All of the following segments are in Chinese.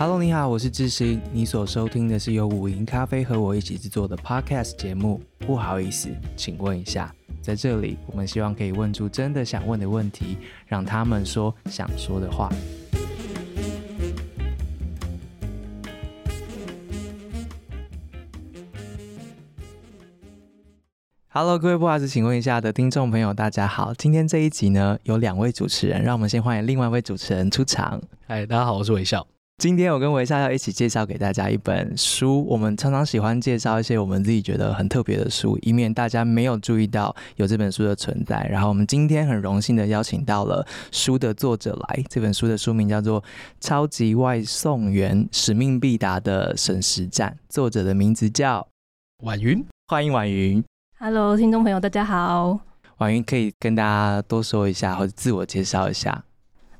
Hello，你好，我是智行。你所收听的是由五营咖啡和我一起制作的 Podcast 节目。不好意思，请问一下，在这里，我们希望可以问出真的想问的问题，让他们说想说的话。Hello，各位不好意思，请问一下的听众朋友，大家好。今天这一集呢，有两位主持人，让我们先欢迎另外一位主持人出场。嗨，大家好，我是微笑。今天我跟维夏要一起介绍给大家一本书。我们常常喜欢介绍一些我们自己觉得很特别的书，以免大家没有注意到有这本书的存在。然后我们今天很荣幸的邀请到了书的作者来。这本书的书名叫做《超级外送员：使命必达的省时战》，作者的名字叫婉云。欢迎婉云。Hello，听众朋友，大家好。婉云可以跟大家多说一下，或者自我介绍一下。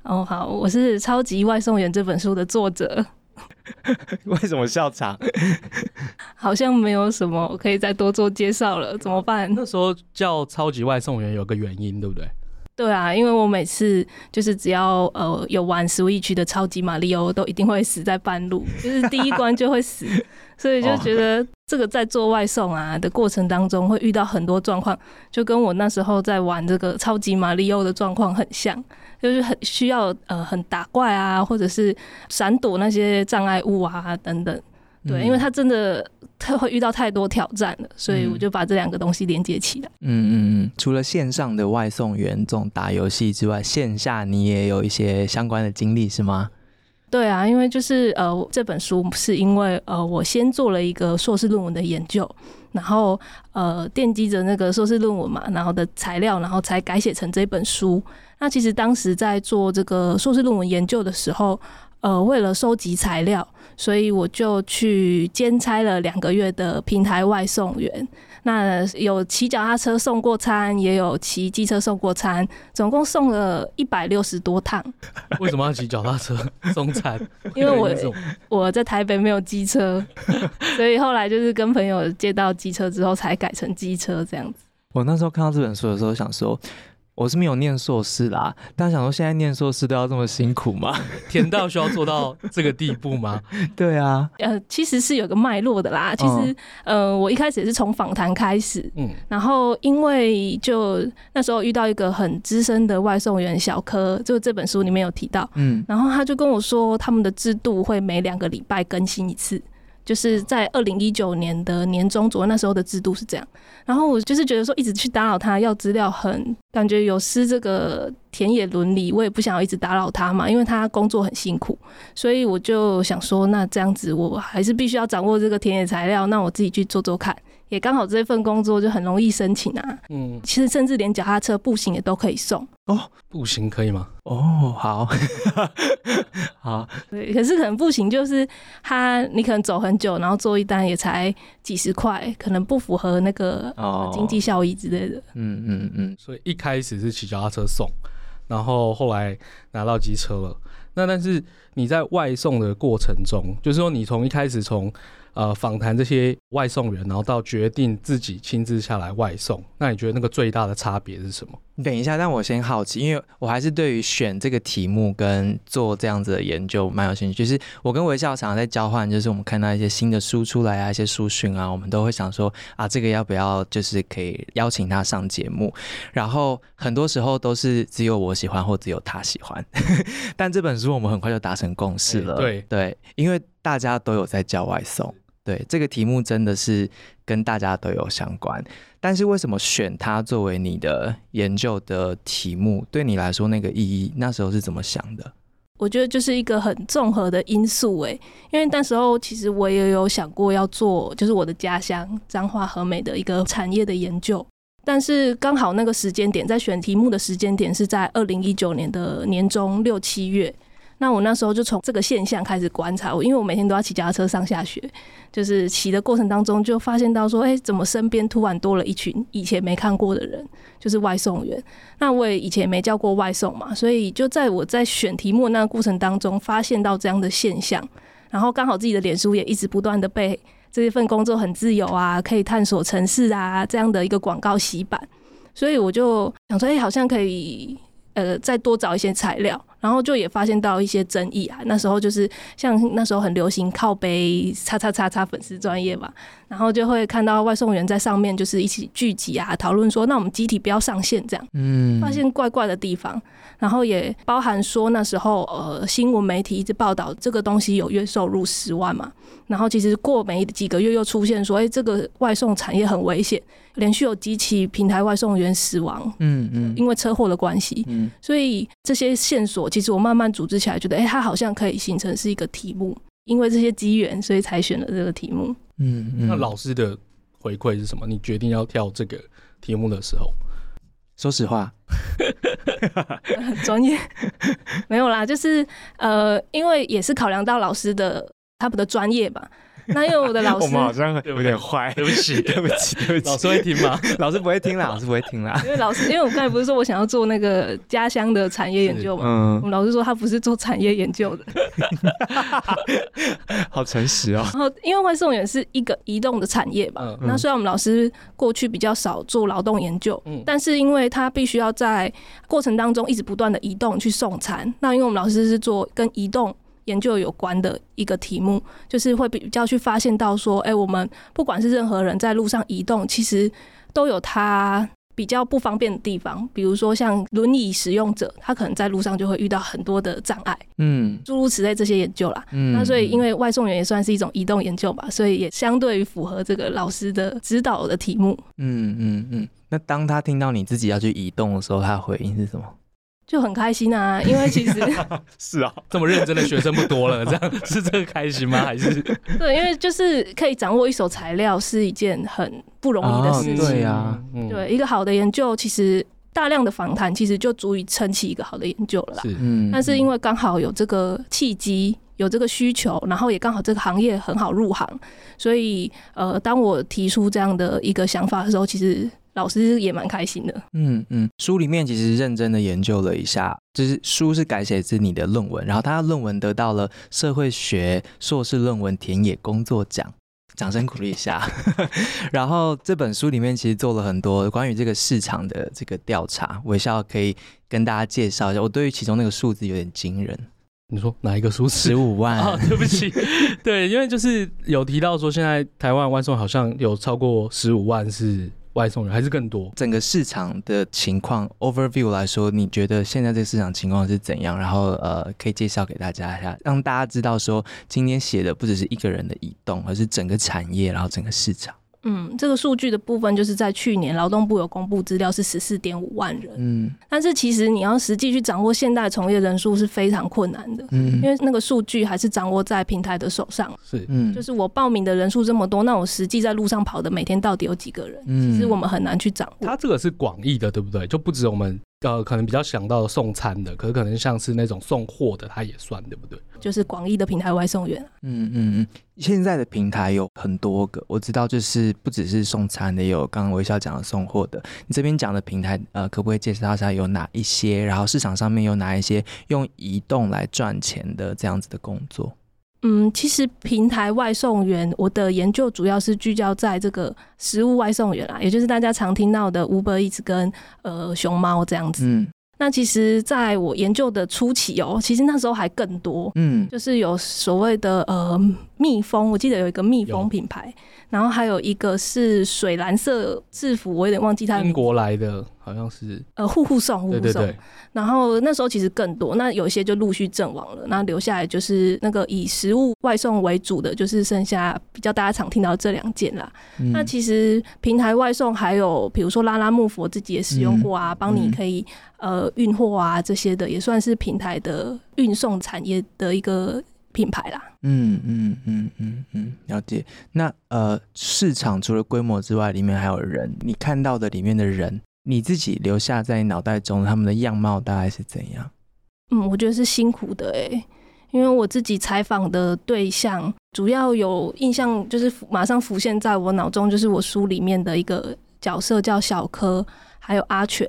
哦，好，我是《超级外送员》这本书的作者。为什么笑场？好像没有什么可以再多做介绍了，怎么办？那时候叫《超级外送员》有个原因，对不对？对啊，因为我每次就是只要呃有玩 Switch 的超级玛利欧，都一定会死在半路，就是第一关就会死，所以就觉得这个在做外送啊的过程当中会遇到很多状况，就跟我那时候在玩这个超级玛利欧的状况很像。就是很需要呃很打怪啊，或者是闪躲那些障碍物啊等等，对，嗯、因为他真的他会遇到太多挑战了，所以我就把这两个东西连接起来。嗯嗯嗯。除了线上的外送员这种打游戏之外，线下你也有一些相关的经历是吗？对啊，因为就是呃这本书是因为呃我先做了一个硕士论文的研究，然后呃奠基着那个硕士论文嘛，然后的材料，然后才改写成这本书。那其实当时在做这个硕士论文研究的时候，呃，为了收集材料，所以我就去兼差了两个月的平台外送员。那有骑脚踏车送过餐，也有骑机车送过餐，总共送了一百六十多趟。为什么要骑脚踏车 送餐？因为我我在台北没有机车，所以后来就是跟朋友借到机车之后，才改成机车这样子。我那时候看到这本书的时候，想说。我是没有念硕士啦，但想说现在念硕士都要这么辛苦吗？甜到需要做到这个地步吗？对啊，呃，其实是有个脉络的啦。其实，嗯、呃，我一开始也是从访谈开始，嗯，然后因为就那时候遇到一个很资深的外送员小柯，就这本书里面有提到，嗯，然后他就跟我说，他们的制度会每两个礼拜更新一次。就是在二零一九年的年中左右，那时候的制度是这样。然后我就是觉得说，一直去打扰他要资料，很感觉有失这个田野伦理。我也不想要一直打扰他嘛，因为他工作很辛苦，所以我就想说，那这样子我还是必须要掌握这个田野材料，那我自己去做做看。也刚好这份工作就很容易申请啊，嗯，其实甚至连脚踏车、步行也都可以送哦。步行可以吗？哦，好，好，对，可是可能步行就是他，你可能走很久，然后做一单也才几十块，可能不符合那个经济效益之类的。嗯嗯嗯，所以一开始是骑脚踏车送，然后后来拿到机车了。那但是你在外送的过程中，就是说你从一开始从呃，访谈这些外送员，然后到决定自己亲自下来外送，那你觉得那个最大的差别是什么？等一下，但我先好奇，因为我还是对于选这个题目跟做这样子的研究蛮有兴趣。就是我跟微笑常常在交换，就是我们看到一些新的书出来啊，一些书讯啊，我们都会想说啊，这个要不要就是可以邀请他上节目？然后很多时候都是只有我喜欢或只有他喜欢，但这本书我们很快就达成共识了。对对，因为大家都有在叫外送。对，这个题目真的是跟大家都有相关，但是为什么选它作为你的研究的题目？对你来说那个意义，那时候是怎么想的？我觉得就是一个很综合的因素诶，因为那时候其实我也有想过要做，就是我的家乡彰化和美的一个产业的研究，但是刚好那个时间点，在选题目的时间点是在二零一九年的年中六七月。那我那时候就从这个现象开始观察，我因为我每天都要骑脚踏车上下学，就是骑的过程当中就发现到说，哎，怎么身边突然多了一群以前没看过的人，就是外送员。那我也以前没叫过外送嘛，所以就在我在选题目那个过程当中，发现到这样的现象，然后刚好自己的脸书也一直不断的被这一份工作很自由啊，可以探索城市啊这样的一个广告洗版，所以我就想说，哎，好像可以。呃，再多找一些材料，然后就也发现到一些争议啊。那时候就是像那时候很流行靠背叉叉叉叉粉丝专业嘛，然后就会看到外送员在上面就是一起聚集啊，讨论说那我们集体不要上线这样。嗯，发现怪怪的地方，然后也包含说那时候呃新闻媒体一直报道这个东西有月收入十万嘛，然后其实过没几个月又出现说，哎，这个外送产业很危险。连续有几起平台外送员死亡，嗯嗯，因为车祸的关系，嗯，所以这些线索其实我慢慢组织起来，觉得哎，它好像可以形成是一个题目，因为这些机缘，所以才选了这个题目。嗯嗯。那老师的回馈是什么？你决定要跳这个题目的时候，说实话，很 专业，没有啦，就是呃，因为也是考量到老师的他们的专业吧。那因为我的老师，我们好像有点坏，对不起，对不起，对不起。老师会听吗？老师不会听啦，老师不会听啦。因为老师，因为我刚才不是说我想要做那个家乡的产业研究嘛，嗯，我们老师说他不是做产业研究的，好诚实哦。然后，因为外送员是一个移动的产业吧，嗯，那虽然我们老师过去比较少做劳动研究，嗯，但是因为他必须要在过程当中一直不断的移动去送餐，那因为我们老师是做跟移动。研究有关的一个题目，就是会比较去发现到说，哎、欸，我们不管是任何人在路上移动，其实都有他比较不方便的地方。比如说像轮椅使用者，他可能在路上就会遇到很多的障碍，嗯，诸如此类这些研究啦。嗯，那所以因为外送员也算是一种移动研究吧，所以也相对于符合这个老师的指导的题目。嗯嗯嗯。那当他听到你自己要去移动的时候，他的回应是什么？就很开心啊，因为其实 是啊，这么认真的学生不多了，这样 是这个开心吗？还是对，因为就是可以掌握一手材料是一件很不容易的事情。哦、对呀、啊，对一个好的研究，其实大量的访谈其实就足以撑起一个好的研究了啦。是，嗯。但是因为刚好有这个契机，有这个需求，然后也刚好这个行业很好入行，所以呃，当我提出这样的一个想法的时候，其实。老师也蛮开心的。嗯嗯，书里面其实认真的研究了一下，就是书是改写自你的论文，然后他的论文得到了社会学硕士论文田野工作奖，掌声鼓励一下。然后这本书里面其实做了很多关于这个市场的这个调查，微笑可以跟大家介绍一下。我对于其中那个数字有点惊人。你说哪一个数字？十五万？哦，对不起，对，因为就是有提到说，现在台湾万送好像有超过十五万是。外送人还是更多。整个市场的情况 overview 来说，你觉得现在这个市场情况是怎样？然后呃，可以介绍给大家一下，让大家知道说，今天写的不只是一个人的移动，而是整个产业，然后整个市场。嗯，这个数据的部分就是在去年劳动部有公布资料是十四点五万人。嗯，但是其实你要实际去掌握现代从业人数是非常困难的。嗯，因为那个数据还是掌握在平台的手上。是，嗯，就是我报名的人数这么多，那我实际在路上跑的每天到底有几个人？嗯，其实我们很难去掌握。它这个是广义的，对不对？就不止我们。呃，可能比较想到送餐的，可是可能像是那种送货的，它也算，对不对？就是广义的平台外送员。嗯嗯嗯，现在的平台有很多个，我知道，就是不只是送餐的，也有刚刚微笑讲的送货的。你这边讲的平台，呃，可不可以介绍一下有哪一些？然后市场上面有哪一些用移动来赚钱的这样子的工作？嗯，其实平台外送员，我的研究主要是聚焦在这个食物外送员啦，也就是大家常听到的 Uber Eats 跟呃熊猫这样子。嗯，那其实在我研究的初期哦、喔，其实那时候还更多。嗯，就是有所谓的呃蜜蜂，我记得有一个蜜蜂品牌，然后还有一个是水蓝色制服，我有点忘记它。英国来的。好像是呃，户户送，户户送。对对对。然后那时候其实更多，那有一些就陆续阵亡了，那留下来就是那个以食物外送为主的，就是剩下比较大家常听到这两件啦。嗯、那其实平台外送还有，比如说拉拉木佛自己也使用过啊，帮、嗯、你可以呃运货啊这些的，也算是平台的运送产业的一个品牌啦。嗯嗯嗯嗯嗯，了解。那呃，市场除了规模之外，里面还有人，你看到的里面的人。你自己留下在脑袋中，他们的样貌大概是怎样？嗯，我觉得是辛苦的诶，因为我自己采访的对象，主要有印象就是马上浮现在我脑中，就是我书里面的一个角色叫小柯，还有阿全，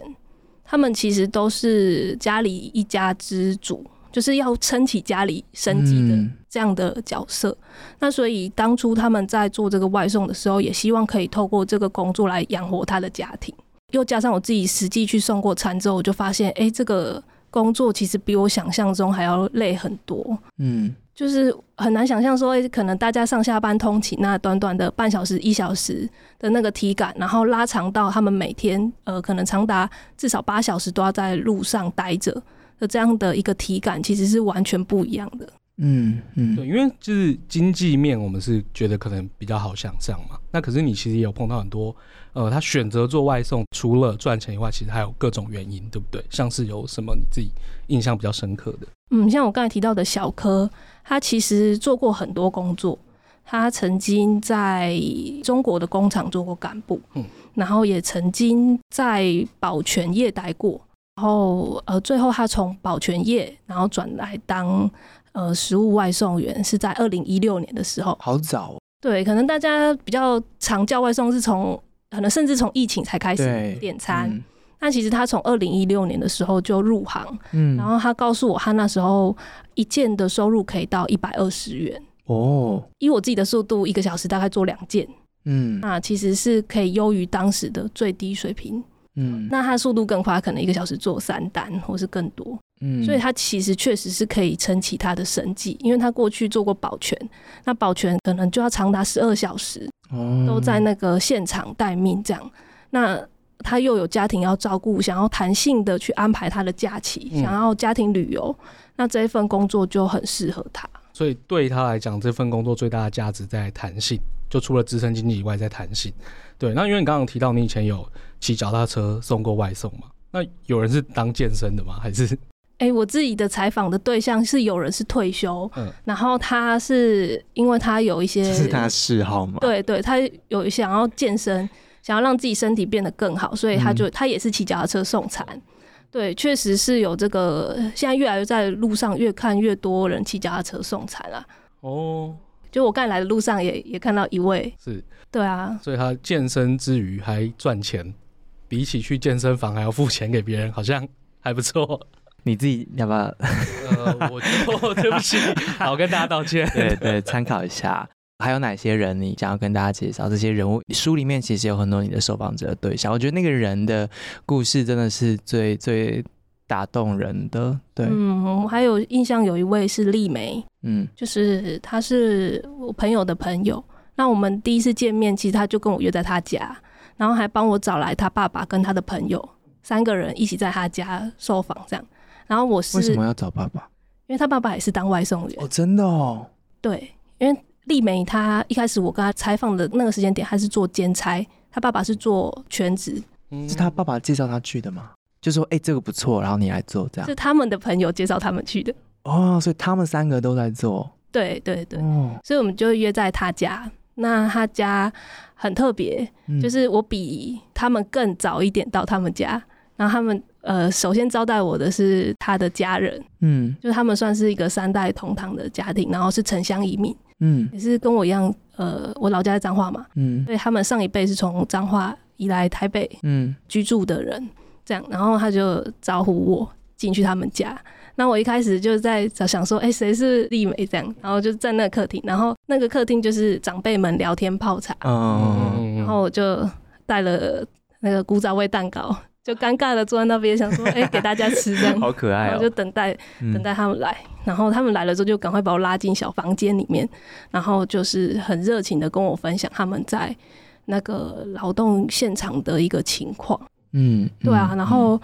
他们其实都是家里一家之主，就是要撑起家里生计的这样的角色。嗯。那所以当初他们在做这个外送的时候，也希望可以透过这个工作来养活他的家庭。又加上我自己实际去送过餐之后，我就发现，哎、欸，这个工作其实比我想象中还要累很多。嗯，就是很难想象说，欸，可能大家上下班通勤那短短的半小时、一小时的那个体感，然后拉长到他们每天呃，可能长达至少八小时都要在路上待着的这样的一个体感，其实是完全不一样的。嗯嗯，对，因为就是经济面，我们是觉得可能比较好想象嘛。那可是你其实也有碰到很多，呃，他选择做外送，除了赚钱以外，其实还有各种原因，对不对？像是有什么你自己印象比较深刻的？嗯，像我刚才提到的小柯，他其实做过很多工作，他曾经在中国的工厂做过干部，嗯，然后也曾经在保全业待过，然后呃，最后他从保全业然后转来当。呃，食物外送员是在二零一六年的时候，好早哦。对，可能大家比较常叫外送是从，可能甚至从疫情才开始点餐。嗯、但其实他从二零一六年的时候就入行，嗯，然后他告诉我，他那时候一件的收入可以到一百二十元哦。以我自己的速度，一个小时大概做两件，嗯，那其实是可以优于当时的最低水平。嗯，那他速度更快，可能一个小时做三单或是更多。嗯，所以他其实确实是可以撑起他的生计，因为他过去做过保全，那保全可能就要长达十二小时，都在那个现场待命这样。那他又有家庭要照顾，想要弹性的去安排他的假期，想要家庭旅游，那这一份工作就很适合他。所以对他来讲，这份工作最大的价值在弹性，就除了支撑经济以外，在弹性。对，那因为你刚刚提到你以前有骑脚踏车送过外送嘛？那有人是当健身的吗？还是？哎、欸，我自己的采访的对象是有人是退休，嗯，然后他是因为他有一些，是他嗜好吗？对对，他有想要健身，想要让自己身体变得更好，所以他就、嗯、他也是骑脚踏车送餐。对，确实是有这个，现在越来越在路上越看越多人骑脚踏车送餐了。哦，就我刚才来的路上也也看到一位，是，对啊，所以他健身之余还赚钱，比起去健身房还要付钱给别人，好像还不错。你自己要不要？呃，我就 对不起，好，跟大家道歉。对对，参考一下。还有哪些人你想要跟大家介绍？这些人物书里面其实有很多你的受访者的对象，我觉得那个人的故事真的是最最打动人的。对，嗯，我还有印象有一位是丽梅，嗯，就是他是我朋友的朋友。那我们第一次见面，其实他就跟我约在他家，然后还帮我找来他爸爸跟他的朋友，三个人一起在他家受访，这样。然后我是为什么要找爸爸？因为他爸爸也是当外送员哦，真的哦。对，因为丽梅她一开始我跟她采访的那个时间点，她是做兼差，她爸爸是做全职。是他爸爸介绍他去的吗？就说哎、欸，这个不错，然后你来做这样。是他们的朋友介绍他们去的哦，所以他们三个都在做。对对对，哦、所以我们就约在他家。那他家很特别，嗯、就是我比他们更早一点到他们家，然后他们。呃，首先招待我的是他的家人，嗯，就他们算是一个三代同堂的家庭，然后是城乡移民，嗯，也是跟我一样，呃，我老家在彰化嘛，嗯，所以他们上一辈是从彰化移来台北，嗯，居住的人，嗯、这样，然后他就招呼我进去他们家，那我一开始就在想说，哎、欸，谁是丽梅这样，然后就在那个客厅，然后那个客厅就是长辈们聊天泡茶，嗯，嗯，然后我就带了那个古早味蛋糕。就尴尬的坐在那边，想说，哎、欸，给大家吃这样，好可爱哦、喔。然后就等待，等待他们来。嗯、然后他们来了之后，就赶快把我拉进小房间里面，然后就是很热情的跟我分享他们在那个劳动现场的一个情况。嗯，嗯对啊。然后，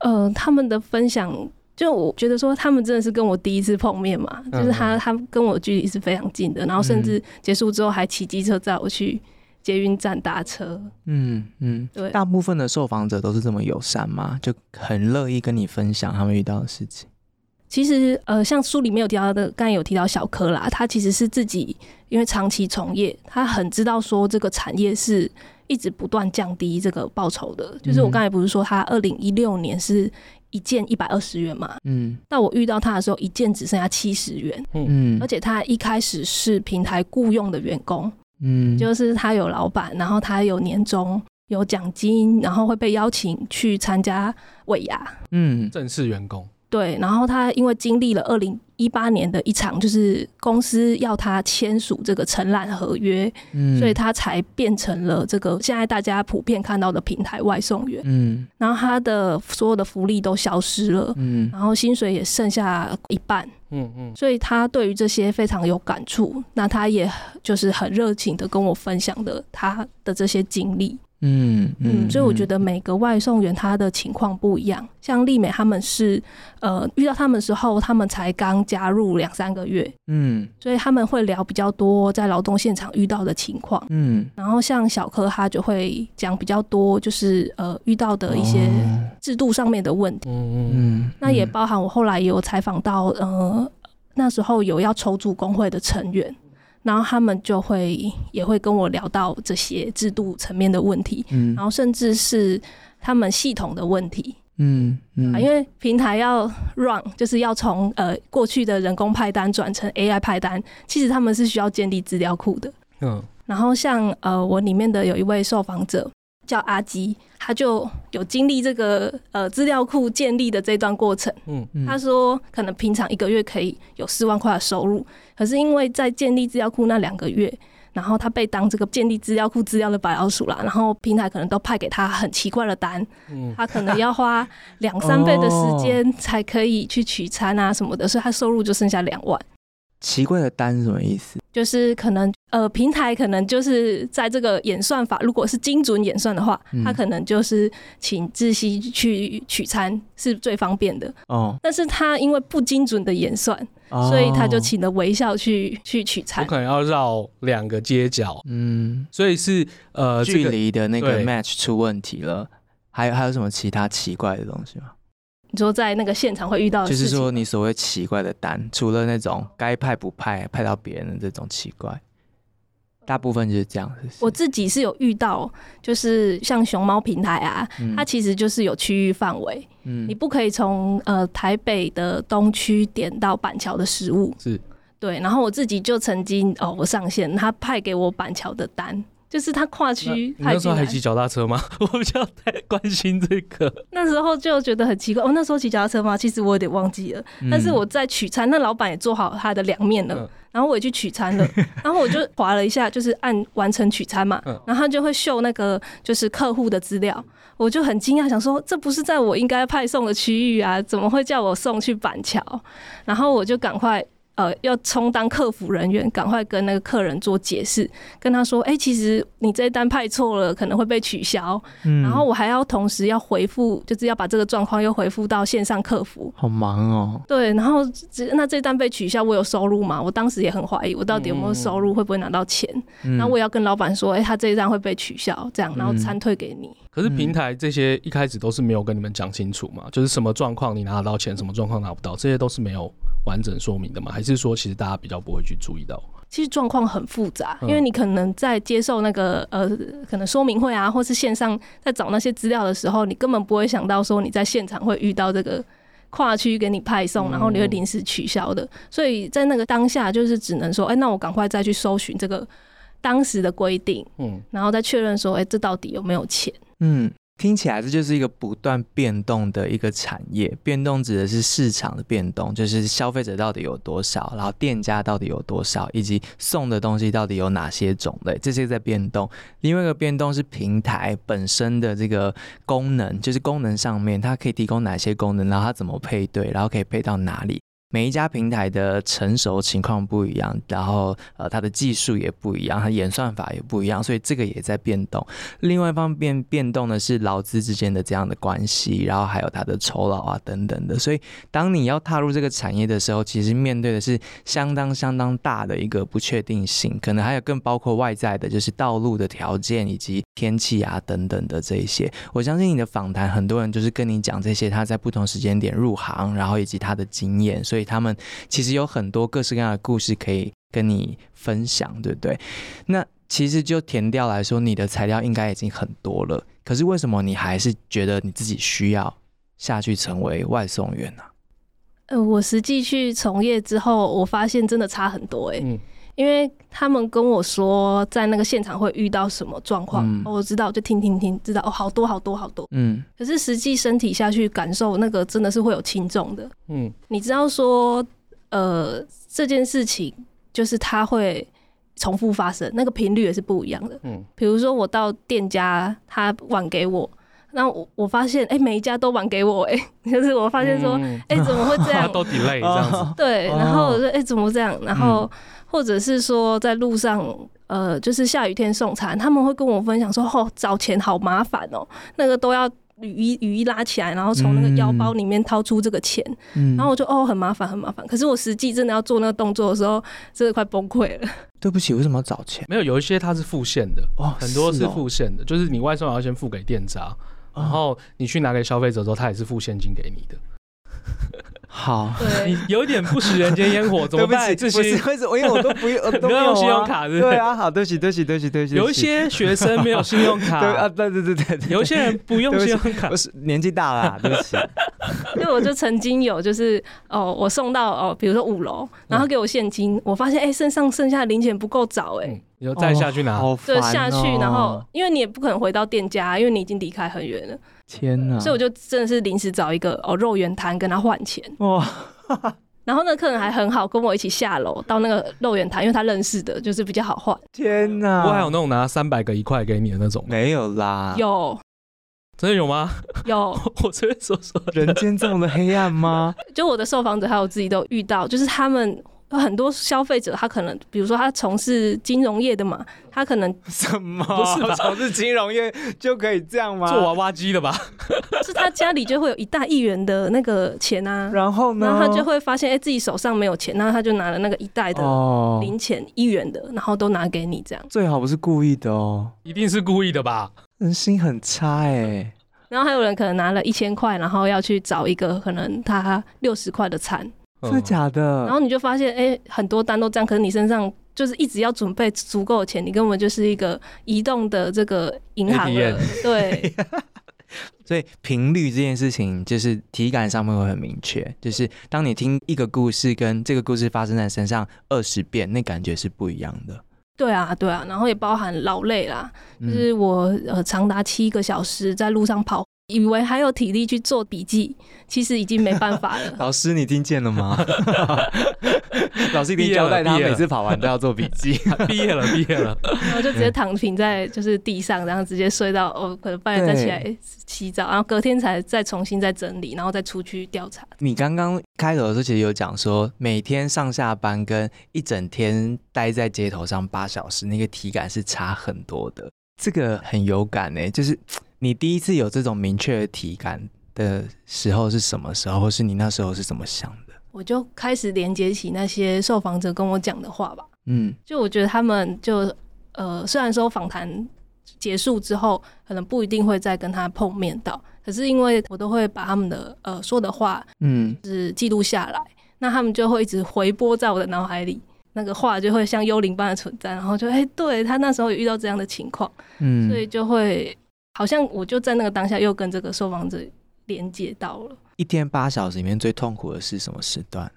呃，他们的分享，就我觉得说，他们真的是跟我第一次碰面嘛，就是他，他跟我距离是非常近的。然后，甚至结束之后还骑机车载我去。捷运站搭车，嗯嗯，对，大部分的受访者都是这么友善吗？就很乐意跟你分享他们遇到的事情。其实，呃，像书里面有提到的，刚才有提到小柯啦，他其实是自己因为长期从业，他很知道说这个产业是一直不断降低这个报酬的。就是我刚才不是说他二零一六年是一件一百二十元嘛，嗯，那我遇到他的时候，一件只剩下七十元，嗯，而且他一开始是平台雇佣的员工。嗯，就是他有老板，然后他有年终，有奖金，然后会被邀请去参加尾牙。嗯，正式员工。对，然后他因为经历了二零一八年的一场，就是公司要他签署这个承揽合约，嗯，所以他才变成了这个现在大家普遍看到的平台外送员，嗯，然后他的所有的福利都消失了，嗯，然后薪水也剩下一半，嗯嗯，所以他对于这些非常有感触，那他也就是很热情的跟我分享的他的这些经历。嗯嗯，所以我觉得每个外送员他的情况不一样。像丽美他们是，呃，遇到他们的时候，他们才刚加入两三个月，嗯，所以他们会聊比较多在劳动现场遇到的情况，嗯。然后像小柯他就会讲比较多，就是呃遇到的一些制度上面的问题，嗯嗯。那也包含我后来也有采访到，呃，那时候有要筹组工会的成员。然后他们就会也会跟我聊到这些制度层面的问题，嗯，然后甚至是他们系统的问题，嗯嗯，因为平台要 run，就是要从呃过去的人工派单转成 AI 派单，其实他们是需要建立资料库的，嗯，然后像呃我里面的有一位受访者。叫阿基，他就有经历这个呃资料库建立的这段过程。嗯，他说可能平常一个月可以有四万块的收入，可是因为在建立资料库那两个月，然后他被当这个建立资料库资料的白老鼠啦，然后平台可能都派给他很奇怪的单，嗯，他可能要花两三倍的时间才可以去取餐啊什么的，所以他收入就剩下两万。奇怪的单是什么意思？就是可能呃，平台可能就是在这个演算法，如果是精准演算的话，他、嗯、可能就是请志熙去取餐是最方便的哦。但是它因为不精准的演算，哦、所以他就请了微笑去去取餐。我可能要绕两个街角，嗯，所以是呃距离的那个 match 出问题了。还有还有什么其他奇怪的东西吗？你说在那个现场会遇到的，就是说你所谓奇怪的单，除了那种该派不派，派到别人的这种奇怪，大部分就是这样。我自己是有遇到，就是像熊猫平台啊，嗯、它其实就是有区域范围，嗯，你不可以从呃台北的东区点到板桥的食物，是对。然后我自己就曾经哦，我上线，他派给我板桥的单。就是他跨区，你那时候还骑脚踏车吗？我比较太关心这个。那时候就觉得很奇怪，我、哦、那时候骑脚踏车吗？其实我有点忘记了。嗯、但是我在取餐，那老板也做好他的凉面了，嗯、然后我也去取餐了，然后我就划了一下，就是按完成取餐嘛，嗯、然后他就会秀那个就是客户的资料，我就很惊讶，想说这不是在我应该派送的区域啊，怎么会叫我送去板桥？然后我就赶快。呃，要充当客服人员，赶快跟那个客人做解释，跟他说：“哎、欸，其实你这一单派错了，可能会被取消。嗯”然后我还要同时要回复，就是要把这个状况又回复到线上客服。好忙哦。对，然后那这单被取消，我有收入吗？我当时也很怀疑，我到底有没有收入，嗯、会不会拿到钱？然后我也要跟老板说：“哎、欸，他这一单会被取消，这样，然后餐退给你。嗯”可是平台这些一开始都是没有跟你们讲清楚嘛？就是什么状况你拿得到钱，什么状况拿不到，这些都是没有。完整说明的吗？还是说其实大家比较不会去注意到？其实状况很复杂，因为你可能在接受那个呃，可能说明会啊，或是线上在找那些资料的时候，你根本不会想到说你在现场会遇到这个跨区给你派送，然后你会临时取消的。所以在那个当下，就是只能说，哎，那我赶快再去搜寻这个当时的规定，嗯，然后再确认说，哎，这到底有没有钱？嗯。听起来这就是一个不断变动的一个产业，变动指的是市场的变动，就是消费者到底有多少，然后店家到底有多少，以及送的东西到底有哪些种类，这些在变动。另外一个变动是平台本身的这个功能，就是功能上面它可以提供哪些功能，然后它怎么配对，然后可以配到哪里。每一家平台的成熟情况不一样，然后呃，它的技术也不一样，它演算法也不一样，所以这个也在变动。另外一方面变动的是劳资之间的这样的关系，然后还有它的酬劳啊等等的。所以当你要踏入这个产业的时候，其实面对的是相当相当大的一个不确定性，可能还有更包括外在的，就是道路的条件以及天气啊等等的这一些。我相信你的访谈，很多人就是跟你讲这些，他在不同时间点入行，然后以及他的经验，所以。他们其实有很多各式各样的故事可以跟你分享，对不对？那其实就填调来说，你的材料应该已经很多了。可是为什么你还是觉得你自己需要下去成为外送员呢？呃，我实际去从业之后，我发现真的差很多哎。嗯，因为他们跟我说在那个现场会遇到什么状况，嗯，我知道，就听听听，知道哦，好多好多好多。嗯，可是实际身体下去感受，那个真的是会有轻重的。嗯，你知道说，呃，这件事情就是它会重复发生，那个频率也是不一样的。嗯，比如说我到店家，他晚给我。那我我发现，哎、欸，每一家都晚给我、欸，哎，就是我发现说，哎、嗯欸，怎么会这样？都 delay 这样子。对，然后我说，哎、欸，怎么这样？然后或者是说，在路上，呃，就是下雨天送餐，他们会跟我分享说，哦，找钱好麻烦哦，那个都要雨衣雨衣拉起来，然后从那个腰包里面掏出这个钱，嗯、然后我就哦，很麻烦，很麻烦。可是我实际真的要做那个动作的时候，真的快崩溃了。对不起，为什么要找钱？没有，有一些它是付现的，哦，很多是付现的，哦、就是你外送要先付给店家。然后你去拿给消费者之后，他也是付现金给你的。好，你 有点不食人间烟火，怎么办？这些为什么？因为我都不用，都 没有信用卡，对啊，好，对不起，对不起，对不起，对不起。有一些学生没有信用卡，对啊，对对对对，有一些人不用信用卡，不是年纪大了，对不起。因为我就曾经有，就是哦，我送到哦，比如说五楼，然后给我现金，我发现哎，身上剩下的零钱不够找，哎。你就再下去拿，就下去，然后因为你也不可能回到店家，因为你已经离开很远了。天哪！所以我就真的是临时找一个哦肉圆摊跟他换钱。哇！然后那个客人还很好，跟我一起下楼到那个肉圆摊，因为他认识的，就是比较好换。天哪！不过还有那种拿三百个一块给你的那种？没有啦。有。真的有吗？有。我随便说说。人间这么的黑暗吗？就我的受访者还有自己都遇到，就是他们。很多消费者，他可能，比如说他从事金融业的嘛，他可能什么不是从事金融业就可以这样吗？做娃娃机的吧？是他家里就会有一大亿元的那个钱啊，然后呢，然后他就会发现，哎、欸，自己手上没有钱，然后他就拿了那个一袋的零钱一元的，然后都拿给你这样。最好不是故意的哦，一定是故意的吧？人心很差哎、欸。然后还有人可能拿了一千块，然后要去找一个可能他六十块的餐。真的假的？然后你就发现，哎、欸，很多单都这样，可是你身上就是一直要准备足够的钱，你根本就是一个移动的这个银行了。对，所以频率这件事情，就是体感上面会很明确，就是当你听一个故事，跟这个故事发生在身上二十遍，那感觉是不一样的。对啊，对啊，然后也包含劳累啦，就是我呃长达七个小时在路上跑。以为还有体力去做笔记，其实已经没办法了。老师，你听见了吗？老师已经交代他每次跑完都要做笔记。毕业了，毕业了。然后就直接躺平在就是地上，然后直接睡到哦，可能半夜再起来洗澡，然后隔天才再重新再整理，然后再出去调查。你刚刚开头的时候其实有讲说，每天上下班跟一整天待在街头上八小时，那个体感是差很多的。这个很有感呢，就是。你第一次有这种明确的体感的时候是什么时候，或是你那时候是怎么想的？我就开始连接起那些受访者跟我讲的话吧。嗯，就我觉得他们就呃，虽然说访谈结束之后可能不一定会再跟他碰面到，可是因为我都会把他们的呃说的话，嗯，是记录下来，嗯、那他们就会一直回播在我的脑海里，那个话就会像幽灵般的存在，然后就哎、欸，对他那时候也遇到这样的情况，嗯，所以就会。好像我就在那个当下又跟这个受访者连接到了。一天八小时里面最痛苦的是什么时段？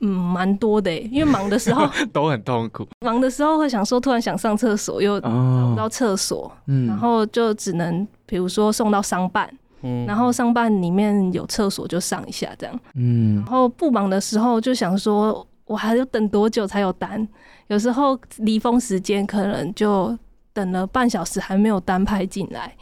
嗯，蛮多的，因为忙的时候 都很痛苦。忙的时候会想说，突然想上厕所又找不到厕所，哦嗯、然后就只能比如说送到商办，嗯、然后商办里面有厕所就上一下这样。嗯，然后不忙的时候就想说，我还要等多久才有单？有时候离峰时间可能就等了半小时还没有单派进来。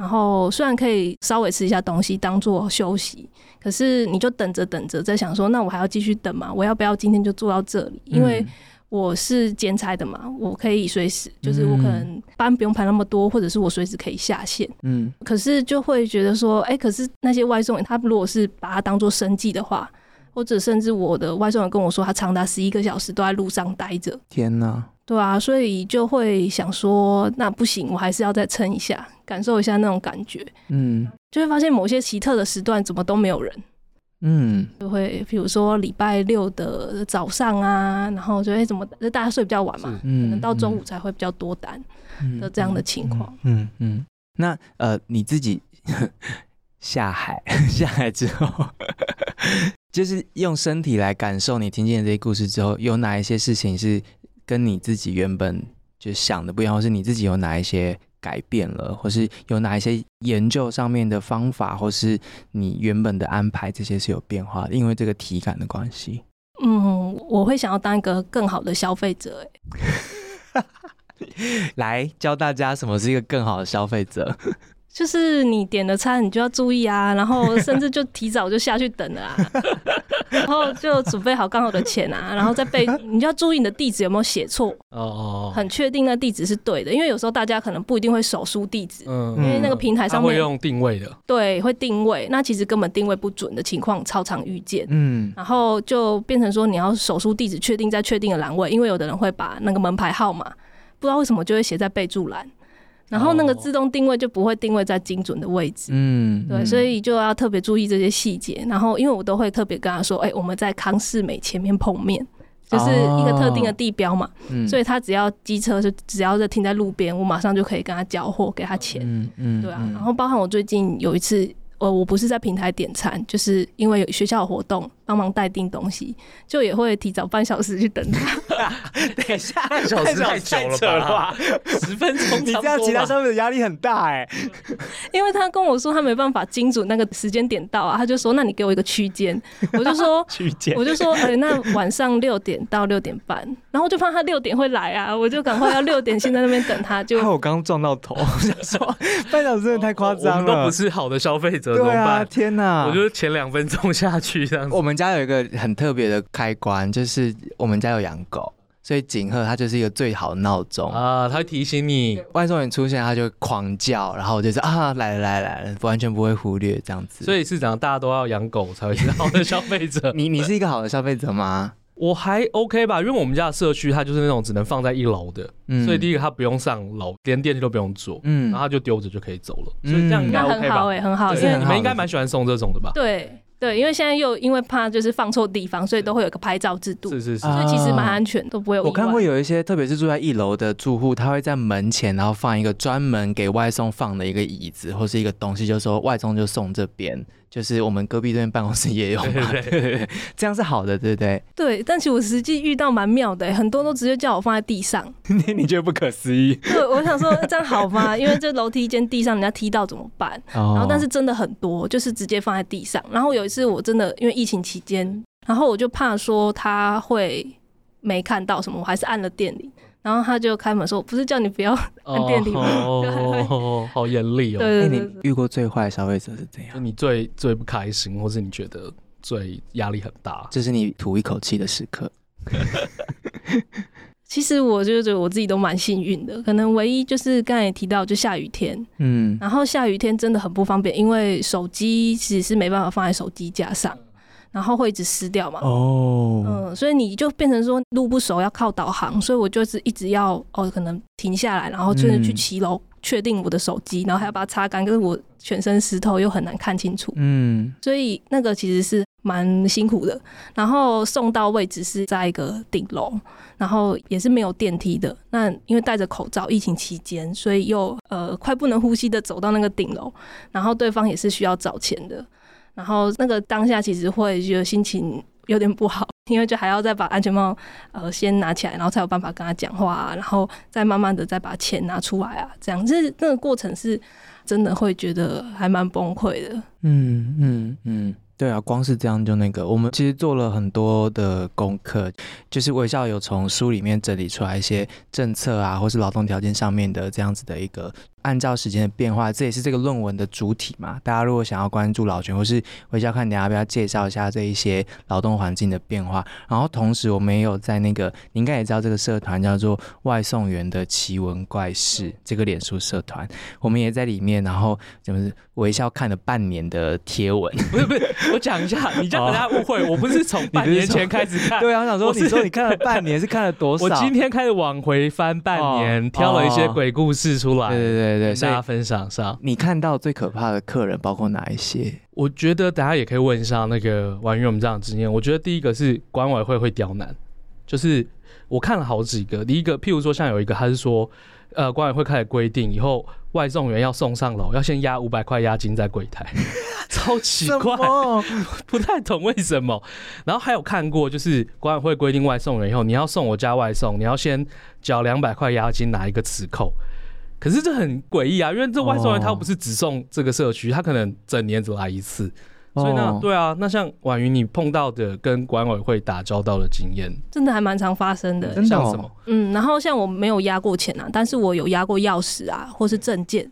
然后虽然可以稍微吃一下东西当做休息，可是你就等着等着，在想说，那我还要继续等吗？我要不要今天就做到这里？因为我是兼差的嘛，我可以随时，就是我可能班不用排那么多，或者是我随时可以下线。嗯，可是就会觉得说，哎，可是那些外送员，他如果是把它当做生计的话，或者甚至我的外送员跟我说，他长达十一个小时都在路上待着。天哪！对啊，所以就会想说，那不行，我还是要再撑一下，感受一下那种感觉。嗯，就会发现某些奇特的时段怎么都没有人。嗯，就会比如说礼拜六的早上啊，然后就会怎么大家睡比较晚嘛，嗯，可能到中午才会比较多单的这样的情况。嗯嗯，嗯，那呃，你自己 下海 下海之后，就是用身体来感受你听见这些故事之后，有哪一些事情是？跟你自己原本就想的不一样，或是你自己有哪一些改变了，或是有哪一些研究上面的方法，或是你原本的安排，这些是有变化的，因为这个体感的关系。嗯，我会想要当一个更好的消费者。哎，来教大家什么是一个更好的消费者。就是你点的餐，你就要注意啊，然后甚至就提早就下去等了啊，然后就准备好刚好的钱啊，然后再备，你就要注意你的地址有没有写错。哦哦，很确定那地址是对的，因为有时候大家可能不一定会手输地址，嗯，因为那个平台上面会用定位的，对，会定位，那其实根本定位不准的情况超常遇见，嗯，然后就变成说你要手输地址，确定在确定的栏位，因为有的人会把那个门牌号码不知道为什么就会写在备注栏。然后那个自动定位就不会定位在精准的位置，嗯，对，所以就要特别注意这些细节。然后因为我都会特别跟他说，哎、欸，我们在康世美前面碰面，就是一个特定的地标嘛，哦、所以他只要机车就只要是停在路边，我马上就可以跟他交货，给他钱，嗯嗯，对啊。然后包含我最近有一次。呃，我不是在平台点餐，就是因为有学校有活动，帮忙代订东西，就也会提早半小时去等他。等一下，半小时太久了吧？十分钟，你这样其他消费者压力很大哎。因为他跟我说他没办法精准那个时间点到啊，他就说那你给我一个区间，我就说区间，我就说哎、欸，那晚上六点到六点半，然后就怕他六点会来啊，我就赶快要六点先在那边等他。就我刚刚撞到头，我想说半小时真的太夸张了，都不是好的消费者。对啊，天哪！我觉得前两分钟下去这样子。我们家有一个很特别的开关，就是我们家有养狗，所以景鹤它就是一个最好的闹钟啊，它会提醒你外送员出现，它就狂叫，然后我就说啊，来了来了来了，完全不会忽略这样子。所以是讲大家都要养狗才会是好的消费者。你你是一个好的消费者吗？我还 OK 吧，因为我们家的社区它就是那种只能放在一楼的，嗯、所以第一个它不用上楼，连电梯都不用坐，嗯，然后它就丢着就可以走了，嗯、所以这样应该 OK 吧？很好哎、欸，很好，因为你们应该蛮喜欢送这种的吧？对对，因为现在又因为怕就是放错地方，所以都会有个拍照制度，是是是，所以其实蛮安全，都不会有。我看过有一些，特别是住在一楼的住户，他会在门前，然后放一个专门给外送放的一个椅子或是一个东西，就是说外送就送这边。就是我们隔壁这边办公室也有嘛，对对对，这样是好的，对不对？对，但其实我实际遇到蛮妙的，很多都直接叫我放在地上。你你觉得不可思议？对，我想说这样好吗？因为这楼梯间地上人家踢到怎么办？然后但是真的很多，就是直接放在地上。然后有一次我真的因为疫情期间，然后我就怕说他会没看到什么，我还是按了电铃。然后他就开门说：“我不是叫你不要按电梯吗？”哦，好严厉哦！对，你遇过最坏的消费者是怎样？就你最最不开心，或是你觉得最压力很大，这是你吐一口气的时刻。其实我就觉得我自己都蛮幸运的，可能唯一就是刚才也提到，就下雨天，嗯，然后下雨天真的很不方便，因为手机其实是没办法放在手机架上。然后会一直湿掉嘛？哦，嗯，所以你就变成说路不熟要靠导航，所以我就是一直要哦，可能停下来，然后就是去骑楼确定我的手机，然后还要把它擦干，可是我全身湿透又很难看清楚，嗯，所以那个其实是蛮辛苦的。然后送到位置是在一个顶楼，然后也是没有电梯的。那因为戴着口罩，疫情期间，所以又呃快不能呼吸的走到那个顶楼，然后对方也是需要找钱的。然后那个当下其实会觉得心情有点不好，因为就还要再把安全帽呃先拿起来，然后才有办法跟他讲话啊，然后再慢慢的再把钱拿出来啊，这样，这那个过程是真的会觉得还蛮崩溃的。嗯嗯嗯。对啊，光是这样就那个，我们其实做了很多的功课，就是微笑有从书里面整理出来一些政策啊，或是劳动条件上面的这样子的一个按照时间的变化，这也是这个论文的主体嘛。大家如果想要关注老权，或是微笑看你要不要介绍一下这一些劳动环境的变化，然后同时我们也有在那个，你应该也知道这个社团叫做外送员的奇闻怪事这个脸书社团，我们也在里面，然后怎么是微笑看了半年的贴文，不是不是。我讲一下，你这样大家误会，我不是从半年前开始看。对啊，我想说，你说你 看了半年是看了多少？我今天开始往回翻半年，哦、挑了一些鬼故事出来，对对对对对，大家分享上。你看到最可怕的客人包括哪一些？我觉得大家也可以问一下那个婉瑜我们这样的经验。我觉得第一个是管委会会刁难，就是我看了好几个。第一个，譬如说像有一个，他是说，呃，管委会开始规定以后。外送员要送上楼，要先押五百块押金在柜台，超奇怪，么不太懂为什么。然后还有看过，就是管委会规定外送员以后，你要送我家外送，你要先缴两百块押金拿一个磁扣。可是这很诡异啊，因为这外送员他不是只送这个社区，他可能整年只来一次，所以那、哦。对啊，那像婉瑜你碰到的跟管委会打交道的经验，真的还蛮常发生的。真的哦。像什么？嗯，然后像我没有押过钱啊，但是我有押过钥匙啊，或是证件，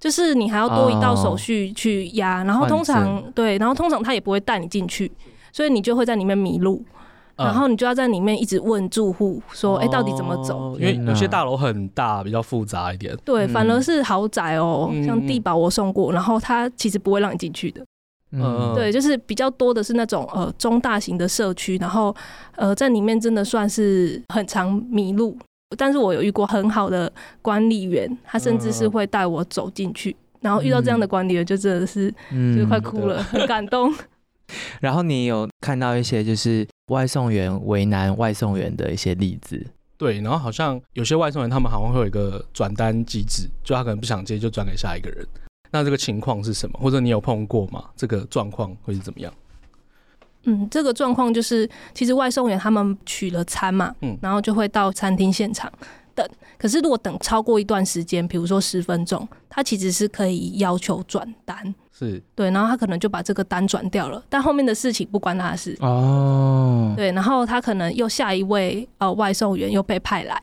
就是你还要多一道手续去押，然后通常对，然后通常他也不会带你进去，所以你就会在里面迷路，然后你就要在里面一直问住户说，哎、欸，到底怎么走？哦因为有些大楼很大，比较复杂一点。对，反而是豪宅哦、喔，嗯、像地堡我送过，然后他其实不会让你进去的。嗯，对，就是比较多的是那种呃中大型的社区，然后呃在里面真的算是很常迷路，但是我有遇过很好的管理员，他甚至是会带我走进去，然后遇到这样的管理员就真的是、嗯、就是快哭了，很感动。然后你有看到一些就是外送员为难外送员的一些例子，对，然后好像有些外送员他们好像会有一个转单机制，就他可能不想接就转给下一个人。那这个情况是什么？或者你有碰过吗？这个状况会是怎么样？嗯，这个状况就是，其实外送员他们取了餐嘛，嗯，然后就会到餐厅现场等。可是如果等超过一段时间，比如说十分钟，他其实是可以要求转单，是对，然后他可能就把这个单转掉了，但后面的事情不关他的事哦。对，然后他可能又下一位呃外送员又被派来，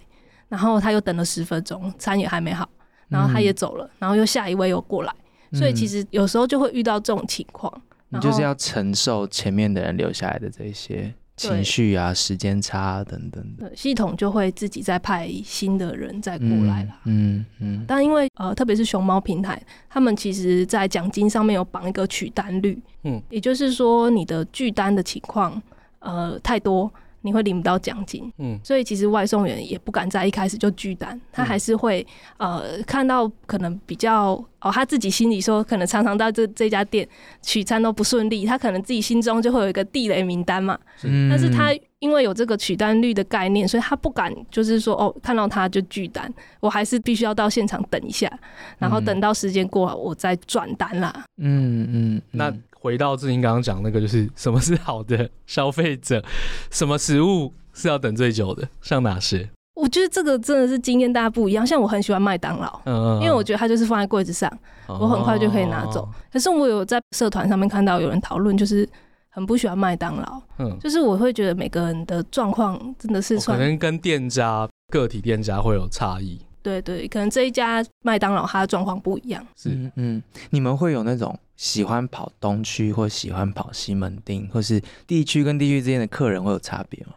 然后他又等了十分钟，餐也还没好。然后他也走了，嗯、然后又下一位又过来，所以其实有时候就会遇到这种情况。你就是要承受前面的人留下来的这些情绪啊、时间差、啊、等等的。系统就会自己再派新的人再过来啦。嗯嗯。嗯但因为呃，特别是熊猫平台，他们其实在奖金上面有绑一个取单率。嗯。也就是说，你的拒单的情况呃太多。你会领不到奖金，嗯，所以其实外送员也不敢在一开始就拒单，他还是会、嗯、呃看到可能比较哦，他自己心里说可能常常到这这家店取餐都不顺利，他可能自己心中就会有一个地雷名单嘛，嗯，但是他因为有这个取单率的概念，所以他不敢就是说哦看到他就拒单，我还是必须要到现场等一下，然后等到时间过了我再转单啦，嗯嗯，那。回到志宁刚刚讲那个，就是什么是好的消费者，什么食物是要等最久的，像哪些？我觉得这个真的是经验大家不一样。像我很喜欢麦当劳，嗯，因为我觉得它就是放在柜子上，我很快就可以拿走。可是我有在社团上面看到有人讨论，就是很不喜欢麦当劳，嗯，就是我会觉得每个人的状况真的是算可能跟店家个体店家会有差异。对对，可能这一家麦当劳它的状况不一样。是嗯，嗯，你们会有那种喜欢跑东区或喜欢跑西门町，或是地区跟地区之间的客人会有差别吗？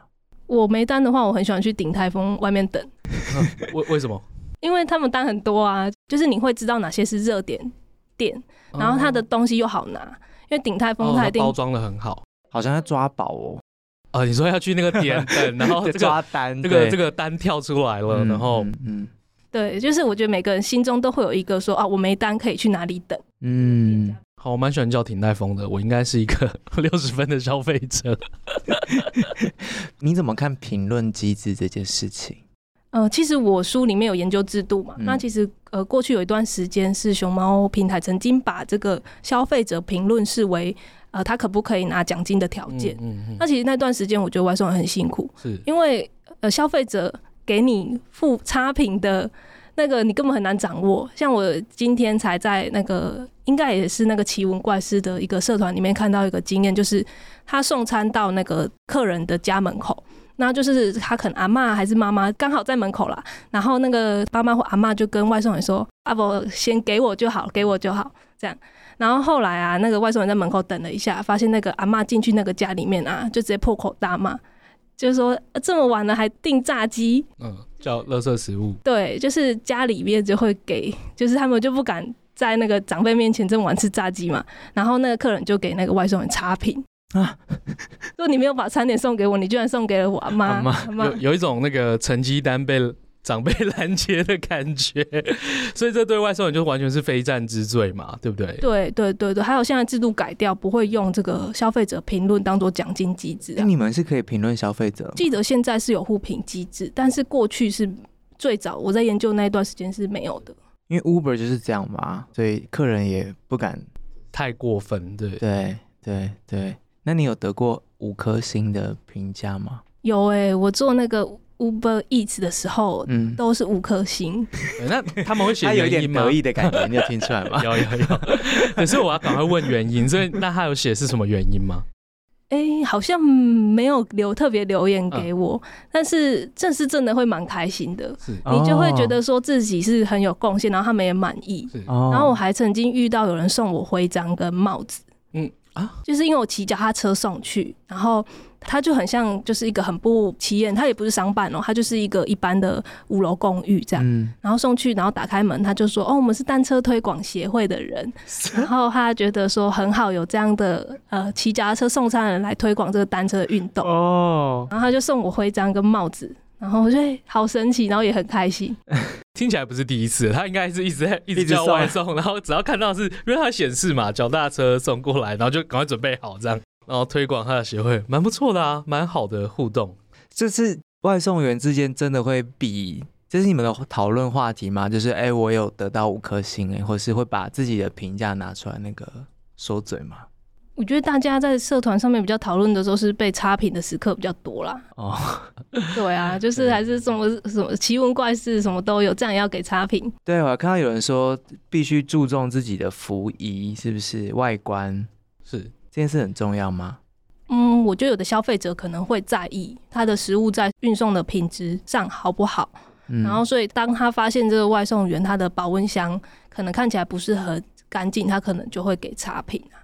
我没单的话，我很喜欢去鼎泰丰外面等。为、啊、为什么？因为他们单很多啊，就是你会知道哪些是热点店，然后他的东西又好拿。因为鼎泰丰它一定包装的很好，好像在抓宝哦。啊，你说要去那个点等，然后、这个、抓单，这个这个单跳出来了，嗯、然后嗯。嗯对，就是我觉得每个人心中都会有一个说啊，我没单可以去哪里等。嗯，好，我蛮喜欢叫挺泰丰的，我应该是一个 六十分的消费者。你怎么看评论机制这件事情？呃，其实我书里面有研究制度嘛。嗯、那其实呃，过去有一段时间是熊猫平台曾经把这个消费者评论视为呃，他可不可以拿奖金的条件。嗯嗯嗯，那其实那段时间我觉得外送人很辛苦，是因为呃，消费者。给你附差评的那个，你根本很难掌握。像我今天才在那个，应该也是那个奇闻怪事的一个社团里面看到一个经验，就是他送餐到那个客人的家门口，那就是他可能阿嬷还是妈妈刚好在门口啦，然后那个爸妈或阿嬷就跟外送员说：“阿伯先给我就好，给我就好。”这样，然后后来啊，那个外送员在门口等了一下，发现那个阿嬷进去那个家里面啊，就直接破口大骂。就是说这么晚了还订炸鸡，嗯，叫垃圾食物。对，就是家里面就会给，就是他们就不敢在那个长辈面前这么晚吃炸鸡嘛。然后那个客人就给那个外送员差评啊，说你没有把餐点送给我，你居然送给了我阿妈。阿妈有有一种那个成绩单被长辈拦截的感觉，所以这对外送员就完全是非战之罪嘛，对不对？对对对对，还有现在制度改掉，不会用这个消费者评论当做奖金机制。那你们是可以评论消费者？记得现在是有互评机制，但是过去是最早我在研究那一段时间是没有的。因为 Uber 就是这样嘛，所以客人也不敢太过分。对对对对，那你有得过五颗星的评价吗？有哎、欸，我做那个。Uber Eats 的时候，嗯，都是五颗星。那他们会写 原因吗？有点得意的感觉，你有听出来吗？有 有有。可是我要赶快问原因，所以那他有写是什么原因吗？哎、欸，好像没有留特别留言给我，嗯、但是这是真的会蛮开心的。是你就会觉得说自己是很有贡献，然后他们也满意。是然后我还曾经遇到有人送我徽章跟帽子。嗯啊，就是因为我骑脚踏车送去，然后。他就很像，就是一个很不起眼，他也不是商办哦，他就是一个一般的五楼公寓这样。嗯、然后送去，然后打开门，他就说：“哦，我们是单车推广协会的人。”然后他觉得说很好，有这样的呃骑脚踏车送餐人来推广这个单车的运动哦。然后他就送我徽章跟帽子，然后我觉得好神奇，然后也很开心。听起来不是第一次，他应该是一直在一直叫外送，然后只要看到是因为他显示嘛，脚踏车送过来，然后就赶快准备好这样。然后推广他的协会，蛮不错的啊，蛮好的互动。这是外送员之间真的会比，这是你们的讨论话题吗？就是哎，我有得到五颗星哎，或是会把自己的评价拿出来那个说嘴吗？我觉得大家在社团上面比较讨论的时候是被差评的时刻比较多啦。哦，对啊，就是还是什么什么奇闻怪事什么都有，这样也要给差评。对，我看到有人说必须注重自己的服仪，是不是外观是？这件事很重要吗？嗯，我觉得有的消费者可能会在意他的食物在运送的品质上好不好，嗯、然后所以当他发现这个外送员他的保温箱可能看起来不是很干净，他可能就会给差评啊，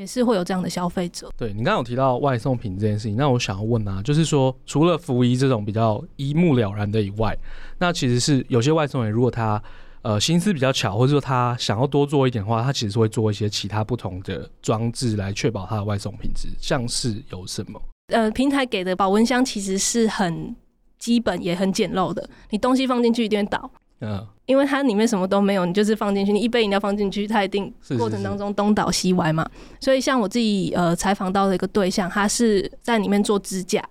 也是会有这样的消费者。对，你刚刚有提到外送品这件事情，那我想要问啊，就是说除了服仪这种比较一目了然的以外，那其实是有些外送员如果他呃，心思比较巧，或者说他想要多做一点的话，他其实是会做一些其他不同的装置来确保他的外送品质。像是有什么？呃，平台给的保温箱其实是很基本也很简陋的，你东西放进去一定会倒。嗯，因为它里面什么都没有，你就是放进去，你一杯饮料放进去，它一定过程当中东倒西歪嘛。是是是，所以像我自己呃采访到的一个对象，他是在里面做支架。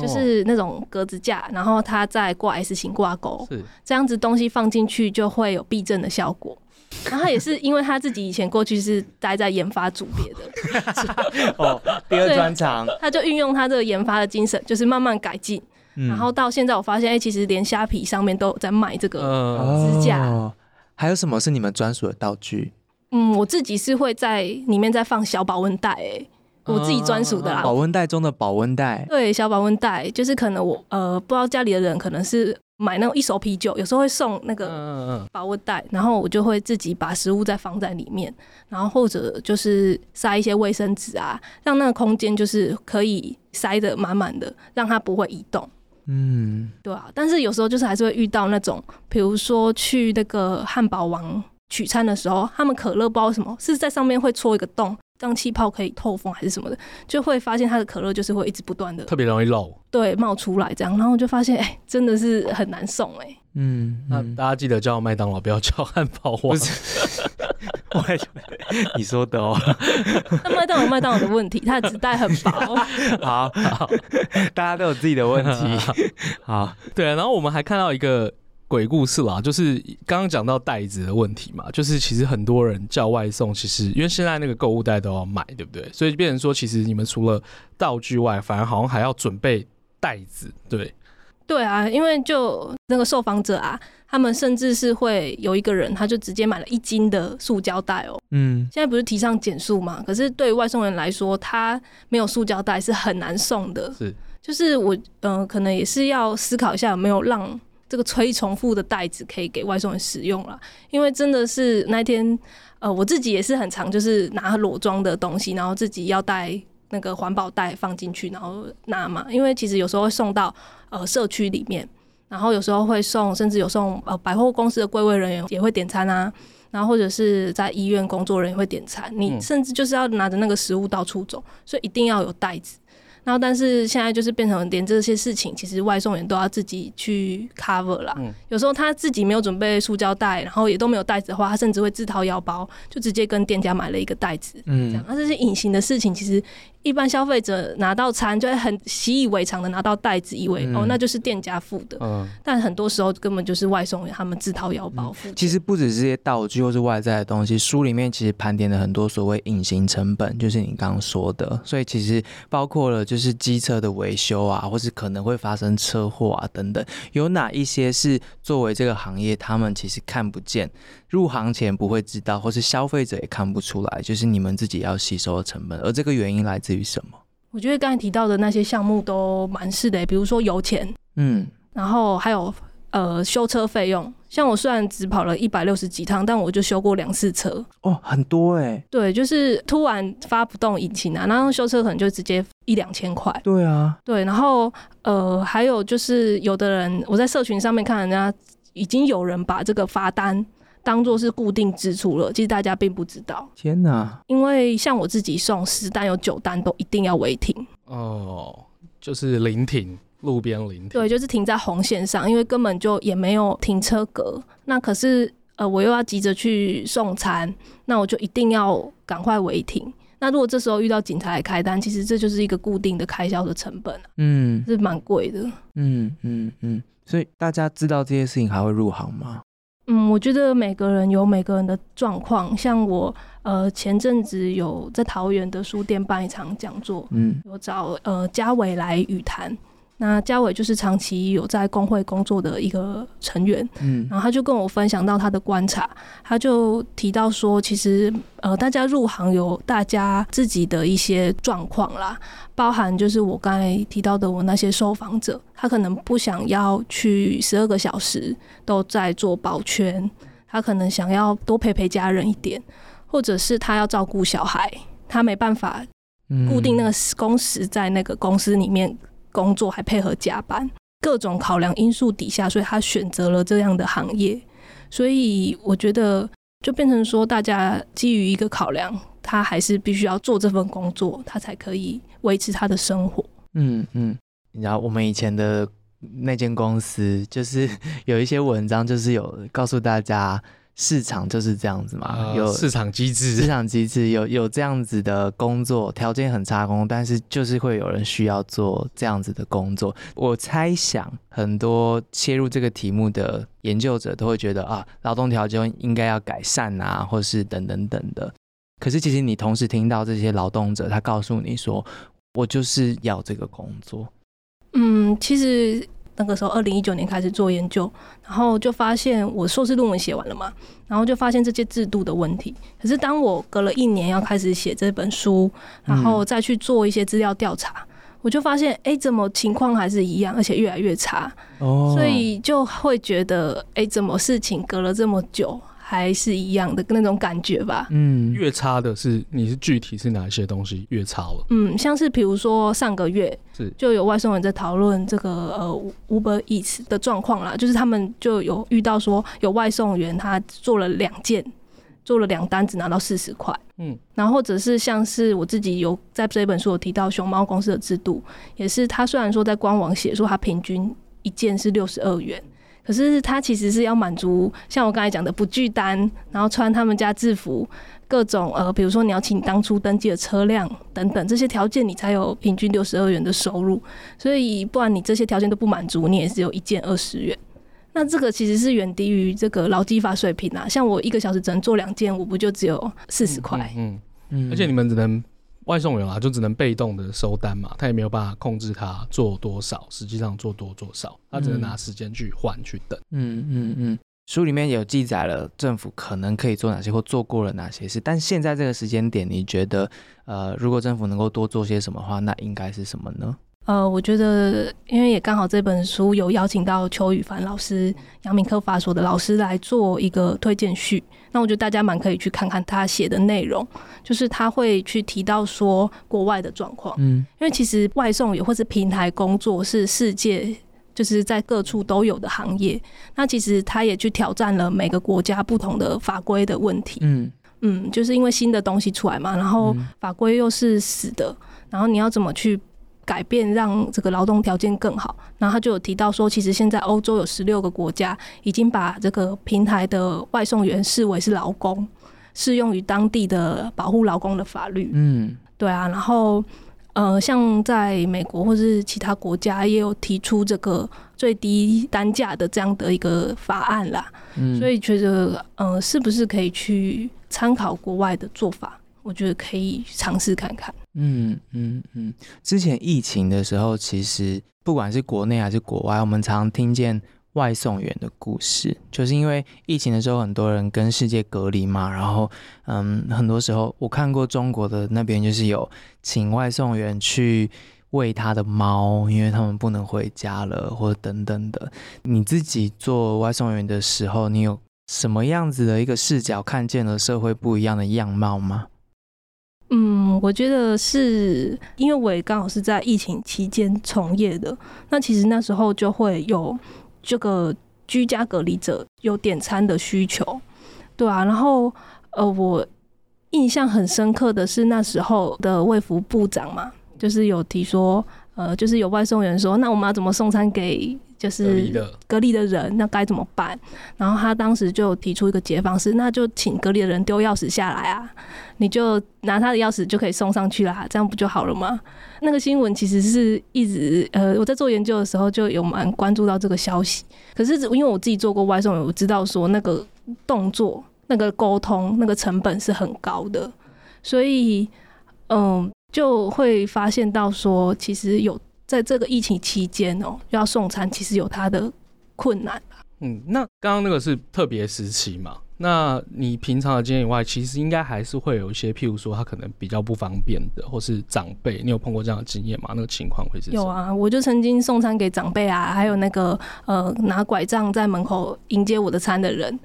就是那种格子架，然后他再挂 S 型挂钩，是这样子东西放进去就会有避震的效果。然后也是因为他自己以前过去是待在研发组别的，哦，第二专长，他就运用他这个研发的精神，就是慢慢改进。嗯、然后到现在我发现，哎、欸，其实连虾皮上面都有在卖这个支架。哦。还有什么是你们专属的道具？嗯，我自己是会在里面再放小保温袋，哎。我自己专属的啦，保温袋中的保温袋，对，小保温袋就是可能我呃不知道家里的人可能是买那种一手啤酒，有时候会送那个保温袋，然后我就会自己把食物再放在里面，然后或者就是塞一些卫生纸啊，让那个空间就是可以塞得满满的，让它不会移动。嗯，对啊，但是有时候就是还是会遇到那种，比如说去那个汉堡王取餐的时候，他们可乐不知道什么是在上面会戳一个洞。让气泡可以透风还是什么的，就会发现它的可乐就是会一直不断的特别容易漏，对，冒出来这样，然后就发现哎、欸，真的是很难送哎、欸嗯。嗯，那大家记得叫麦当劳，不要叫汉堡王。不是，我你说的哦。那麦当劳麦当劳的问题，它的纸袋很薄。好好，大家都有自己的问题。好，对，然后我们还看到一个。鬼故事啦，就是刚刚讲到袋子的问题嘛，就是其实很多人叫外送，其实因为现在那个购物袋都要买，对不对？所以变成说，其实你们除了道具外，反而好像还要准备袋子，对？对啊，因为就那个受访者啊，他们甚至是会有一个人，他就直接买了一斤的塑胶袋哦。嗯，现在不是提倡减塑嘛？可是对于外送人来说，他没有塑胶袋是很难送的。是，就是我嗯、呃，可能也是要思考一下有没有让。这个催重复的袋子可以给外送人使用了，因为真的是那天，呃，我自己也是很常，就是拿裸装的东西，然后自己要带那个环保袋放进去，然后拿嘛。因为其实有时候会送到呃社区里面，然后有时候会送，甚至有送呃百货公司的柜位人员也会点餐啊，然后或者是在医院工作人员会点餐，你甚至就是要拿着那个食物到处走，所以一定要有袋子。然后，但是现在就是变成连这些事情，其实外送员都要自己去 cover 啦。嗯、有时候他自己没有准备塑胶袋，然后也都没有袋子的话，他甚至会自掏腰包，就直接跟店家买了一个袋子。嗯，这样，那这些隐形的事情，其实。一般消费者拿到餐就会很习以为常的拿到袋子，以为、嗯、哦，那就是店家付的。嗯，但很多时候根本就是外送员他们自掏腰包付、嗯。其实不止这些道具或是外在的东西，书里面其实盘点了很多所谓隐形成本，就是你刚刚说的。所以其实包括了就是机车的维修啊，或是可能会发生车祸啊等等，有哪一些是作为这个行业他们其实看不见，入行前不会知道，或是消费者也看不出来，就是你们自己要吸收的成本，而这个原因来自于什么？我觉得刚才提到的那些项目都蛮是的，比如说油钱，嗯，然后还有呃修车费用。像我虽然只跑了一百六十几趟，但我就修过两次车。哦，很多哎、欸。对，就是突然发不动引擎啊，然后修车可能就直接一两千块。对啊。对，然后呃，还有就是有的人，我在社群上面看人家已经有人把这个罚单当做是固定支出了，其实大家并不知道。天哪！因为像我自己送十单有九单都一定要违停。哦，就是临停。路边临停，对，就是停在红线上，因为根本就也没有停车格。那可是，呃，我又要急着去送餐，那我就一定要赶快违停。那如果这时候遇到警察来开单，其实这就是一个固定的开销的成本，嗯，是蛮贵的。嗯嗯嗯，所以大家知道这些事情还会入行吗？嗯，我觉得每个人有每个人的状况。像我，呃，前阵子有在桃园的书店办一场讲座，嗯，有找呃嘉伟来语谈。那嘉伟就是长期有在工会工作的一个成员，嗯，然后他就跟我分享到他的观察，他就提到说，其实呃，大家入行有大家自己的一些状况啦，包含就是我刚才提到的我那些受访者，他可能不想要去十二个小时都在做保全，他可能想要多陪陪家人一点，或者是他要照顾小孩，他没办法固定那个工时在那个公司里面。工作还配合加班，各种考量因素底下，所以他选择了这样的行业。所以我觉得，就变成说，大家基于一个考量，他还是必须要做这份工作，他才可以维持他的生活。嗯嗯，然后我们以前的那间公司，就是 有一些文章，就是有告诉大家。市场就是这样子嘛，呃、有市场机制，市场机制有有这样子的工作，条件很差工，但是就是会有人需要做这样子的工作。我猜想很多切入这个题目的研究者都会觉得啊，劳动条件应该要改善啊，或是等等等的。可是其实你同时听到这些劳动者，他告诉你说，我就是要这个工作。嗯，其实。那个时候，二零一九年开始做研究，然后就发现我硕士论文写完了嘛，然后就发现这些制度的问题。可是当我隔了一年要开始写这本书，然后再去做一些资料调查，我就发现，哎，怎么情况还是一样，而且越来越差。哦，所以就会觉得，哎，怎么事情隔了这么久？还是一样的那种感觉吧。嗯，越差的是你是具体是哪一些东西越差了？嗯，像是比如说上个月是就有外送人在讨论这个呃 Uber Eats 的状况啦，就是他们就有遇到说有外送员他做了两件，做了两单只拿到四十块。嗯，然后或者是像是我自己有在这本书有提到熊猫公司的制度，也是他虽然说在官网写说他平均一件是六十二元。可是他其实是要满足像我刚才讲的不拒单，然后穿他们家制服，各种呃，比如说你要请当初登记的车辆等等这些条件，你才有平均六十二元的收入。所以不然你这些条件都不满足，你也只有一件二十元。那这个其实是远低于这个劳基法水平啊。像我一个小时只能做两件，我不就只有四十块？嗯嗯，而且你们只能。外送员啊，就只能被动的收单嘛，他也没有办法控制他做多少，实际上做多做少，他只能拿时间去换去等。嗯嗯嗯，书里面有记载了政府可能可以做哪些或做过了哪些事，但现在这个时间点，你觉得呃，如果政府能够多做些什么的话，那应该是什么呢？呃，我觉得，因为也刚好这本书有邀请到邱宇凡老师、杨明科法所的老师来做一个推荐序，那我觉得大家蛮可以去看看他写的内容，就是他会去提到说国外的状况，嗯，因为其实外送也或是平台工作是世界就是在各处都有的行业，那其实他也去挑战了每个国家不同的法规的问题，嗯。嗯，就是因为新的东西出来嘛，然后法规又是死的，然后你要怎么去改变让这个劳动条件更好，然后他就有提到说，其实现在欧洲有十六个国家已经把这个平台的外送员视为是劳工，适用于当地的保护劳工的法律。嗯，对啊，然后呃，像在美国或是其他国家也有提出这个最低单价的这样的一个法案啦。嗯，所以觉得呃，是不是可以去参考国外的做法？我觉得可以尝试看看。嗯嗯嗯，之前疫情的时候，其实不管是国内还是国外，我们常听见外送员的故事，就是因为疫情的时候，很多人跟世界隔离嘛，然后嗯，很多时候我看过中国的那边，就是有请外送员去喂他的猫，因为他们不能回家了，或者等等的。你自己做外送员的时候，你有什么样子的一个视角，看见了社会不一样的样貌吗？嗯，我觉得是因为我也刚好是在疫情期间从业的，那其实那时候就会有这个居家隔离者有点餐的需求，对啊，然后呃，我印象很深刻的是那时候的卫福部长嘛，就是有提说，呃，就是有外送员说，那我们要怎么送餐给？就是隔离的人，那该怎么办？然后他当时就提出一个解方式，那就请隔离的人丢钥匙下来啊，你就拿他的钥匙就可以送上去啦，这样不就好了吗？那个新闻其实是一直呃，我在做研究的时候就有蛮关注到这个消息。可是因为我自己做过外送员，我知道说那个动作、那个沟通、那个成本是很高的，所以嗯，就会发现到说其实有。在这个疫情期间哦，要送餐其实有它的困难。嗯，那刚刚那个是特别时期嘛？那你平常的经验以外，其实应该还是会有一些，譬如说他可能比较不方便的，或是长辈，你有碰过这样的经验吗？那个情况会是？有啊，我就曾经送餐给长辈啊，还有那个呃拿拐杖在门口迎接我的餐的人，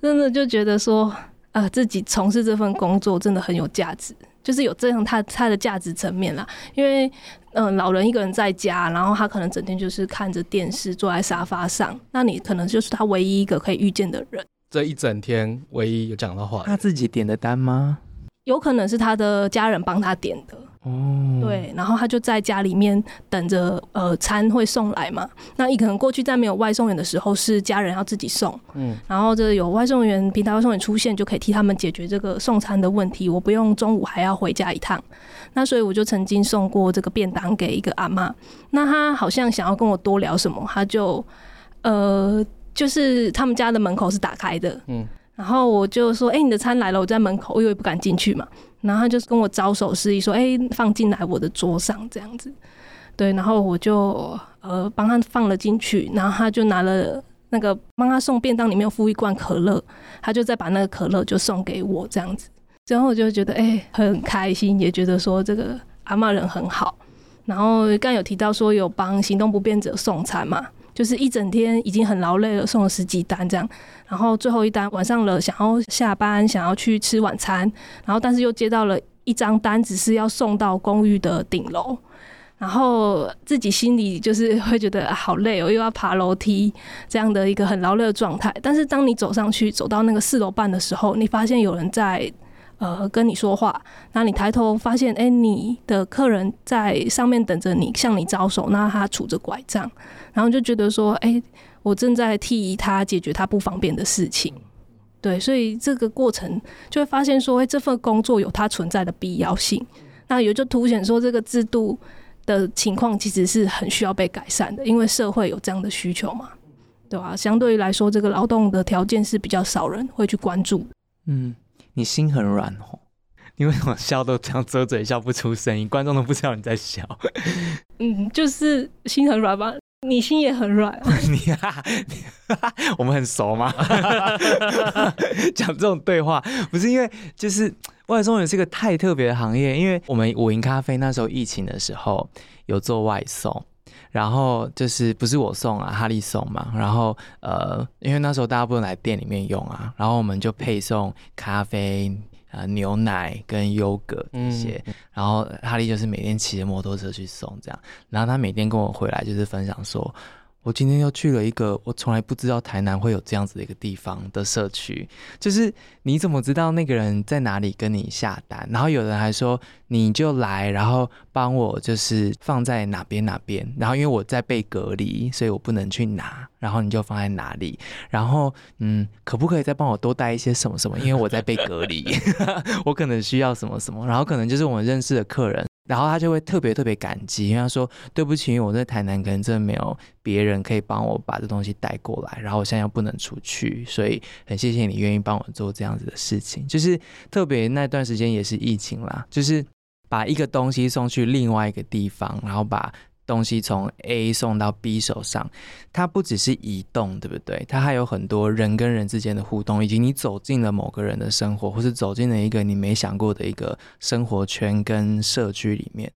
真的就觉得说，呃，自己从事这份工作真的很有价值。就是有这样他他的价值层面啦，因为嗯、呃，老人一个人在家，然后他可能整天就是看着电视，坐在沙发上，那你可能就是他唯一一个可以遇见的人。这一整天唯一有讲到话，他自己点的单吗？有可能是他的家人帮他点的。哦，对，然后他就在家里面等着，呃，餐会送来嘛。那你可能过去在没有外送员的时候，是家人要自己送，嗯，然后这有外送员，平台外送员出现，就可以替他们解决这个送餐的问题，我不用中午还要回家一趟。那所以我就曾经送过这个便当给一个阿妈，那他好像想要跟我多聊什么，他就，呃，就是他们家的门口是打开的，嗯。然后我就说：“哎、欸，你的餐来了，我在门口，我以为不敢进去嘛。”然后他就跟我招手示意说：“哎、放进来我的桌上这样子。”对，然后我就呃帮他放了进去，然后他就拿了那个帮他送便当里面附一罐可乐，他就再把那个可乐就送给我这样子。然后我就觉得哎、很开心，也觉得说这个阿嬷人很好。然后刚有提到说有帮行动不便者送餐嘛。就是一整天已经很劳累了，送了十几单这样，然后最后一单晚上了，想要下班，想要去吃晚餐，然后但是又接到了一张单，只是要送到公寓的顶楼，然后自己心里就是会觉得、好累哦，又要爬楼梯这样的一个很劳累的状态。但是当你走上去，走到那个四楼半的时候，你发现有人在。呃，跟你说话，那你抬头发现，哎、欸，你的客人在上面等着你，向你招手，那他拄着拐杖，然后就觉得说，哎、欸，我正在替他解决他不方便的事情，对，所以这个过程就会发现说，哎、欸，这份工作有它存在的必要性，那也就凸显说，这个制度的情况其实是很需要被改善的，因为社会有这样的需求嘛，对吧？相对于来说，这个劳动的条件是比较少人会去关注，嗯。你心很软哦，你为什么笑都这样遮嘴笑不出声音？观众都不知道你在笑。嗯，就是心很软吧？你心也很软。你啊，我们很熟吗？讲这种对话不是因为就是外送也是一个太特别的行业，因为我们五营咖啡那时候疫情的时候有做外送。然后就是不是我送啊，哈利送嘛。然后呃，因为那时候大家不能来店里面用啊，然后我们就配送咖啡、呃牛奶跟优格这些。嗯、然后哈利就是每天骑着摩托车去送这样。然后他每天跟我回来就是分享说。我今天又去了一个我从来不知道台南会有这样子的一个地方的社区，就是你怎么知道那个人在哪里跟你下单？然后有人还说你就来，然后帮我就是放在哪边哪边，然后因为我在被隔离，所以我不能去拿，然后你就放在哪里？然后嗯，可不可以再帮我多带一些什么什么？因为我在被隔离，我可能需要什么什么，然后可能就是我们认识的客人。然后他就会特别特别感激，因为他说对不起，我在台南可能真的没有别人可以帮我把这东西带过来，然后我现在又不能出去，所以很谢谢你愿意帮我做这样子的事情。就是特别那段时间也是疫情啦，就是把一个东西送去另外一个地方，然后把东西从 A 送到 B 手上，它不只是移动，对不对？它还有很多人跟人之间的互动，以及你走进了某个人的生活，或是走进了一个你没想过的一个生活圈跟社区里面，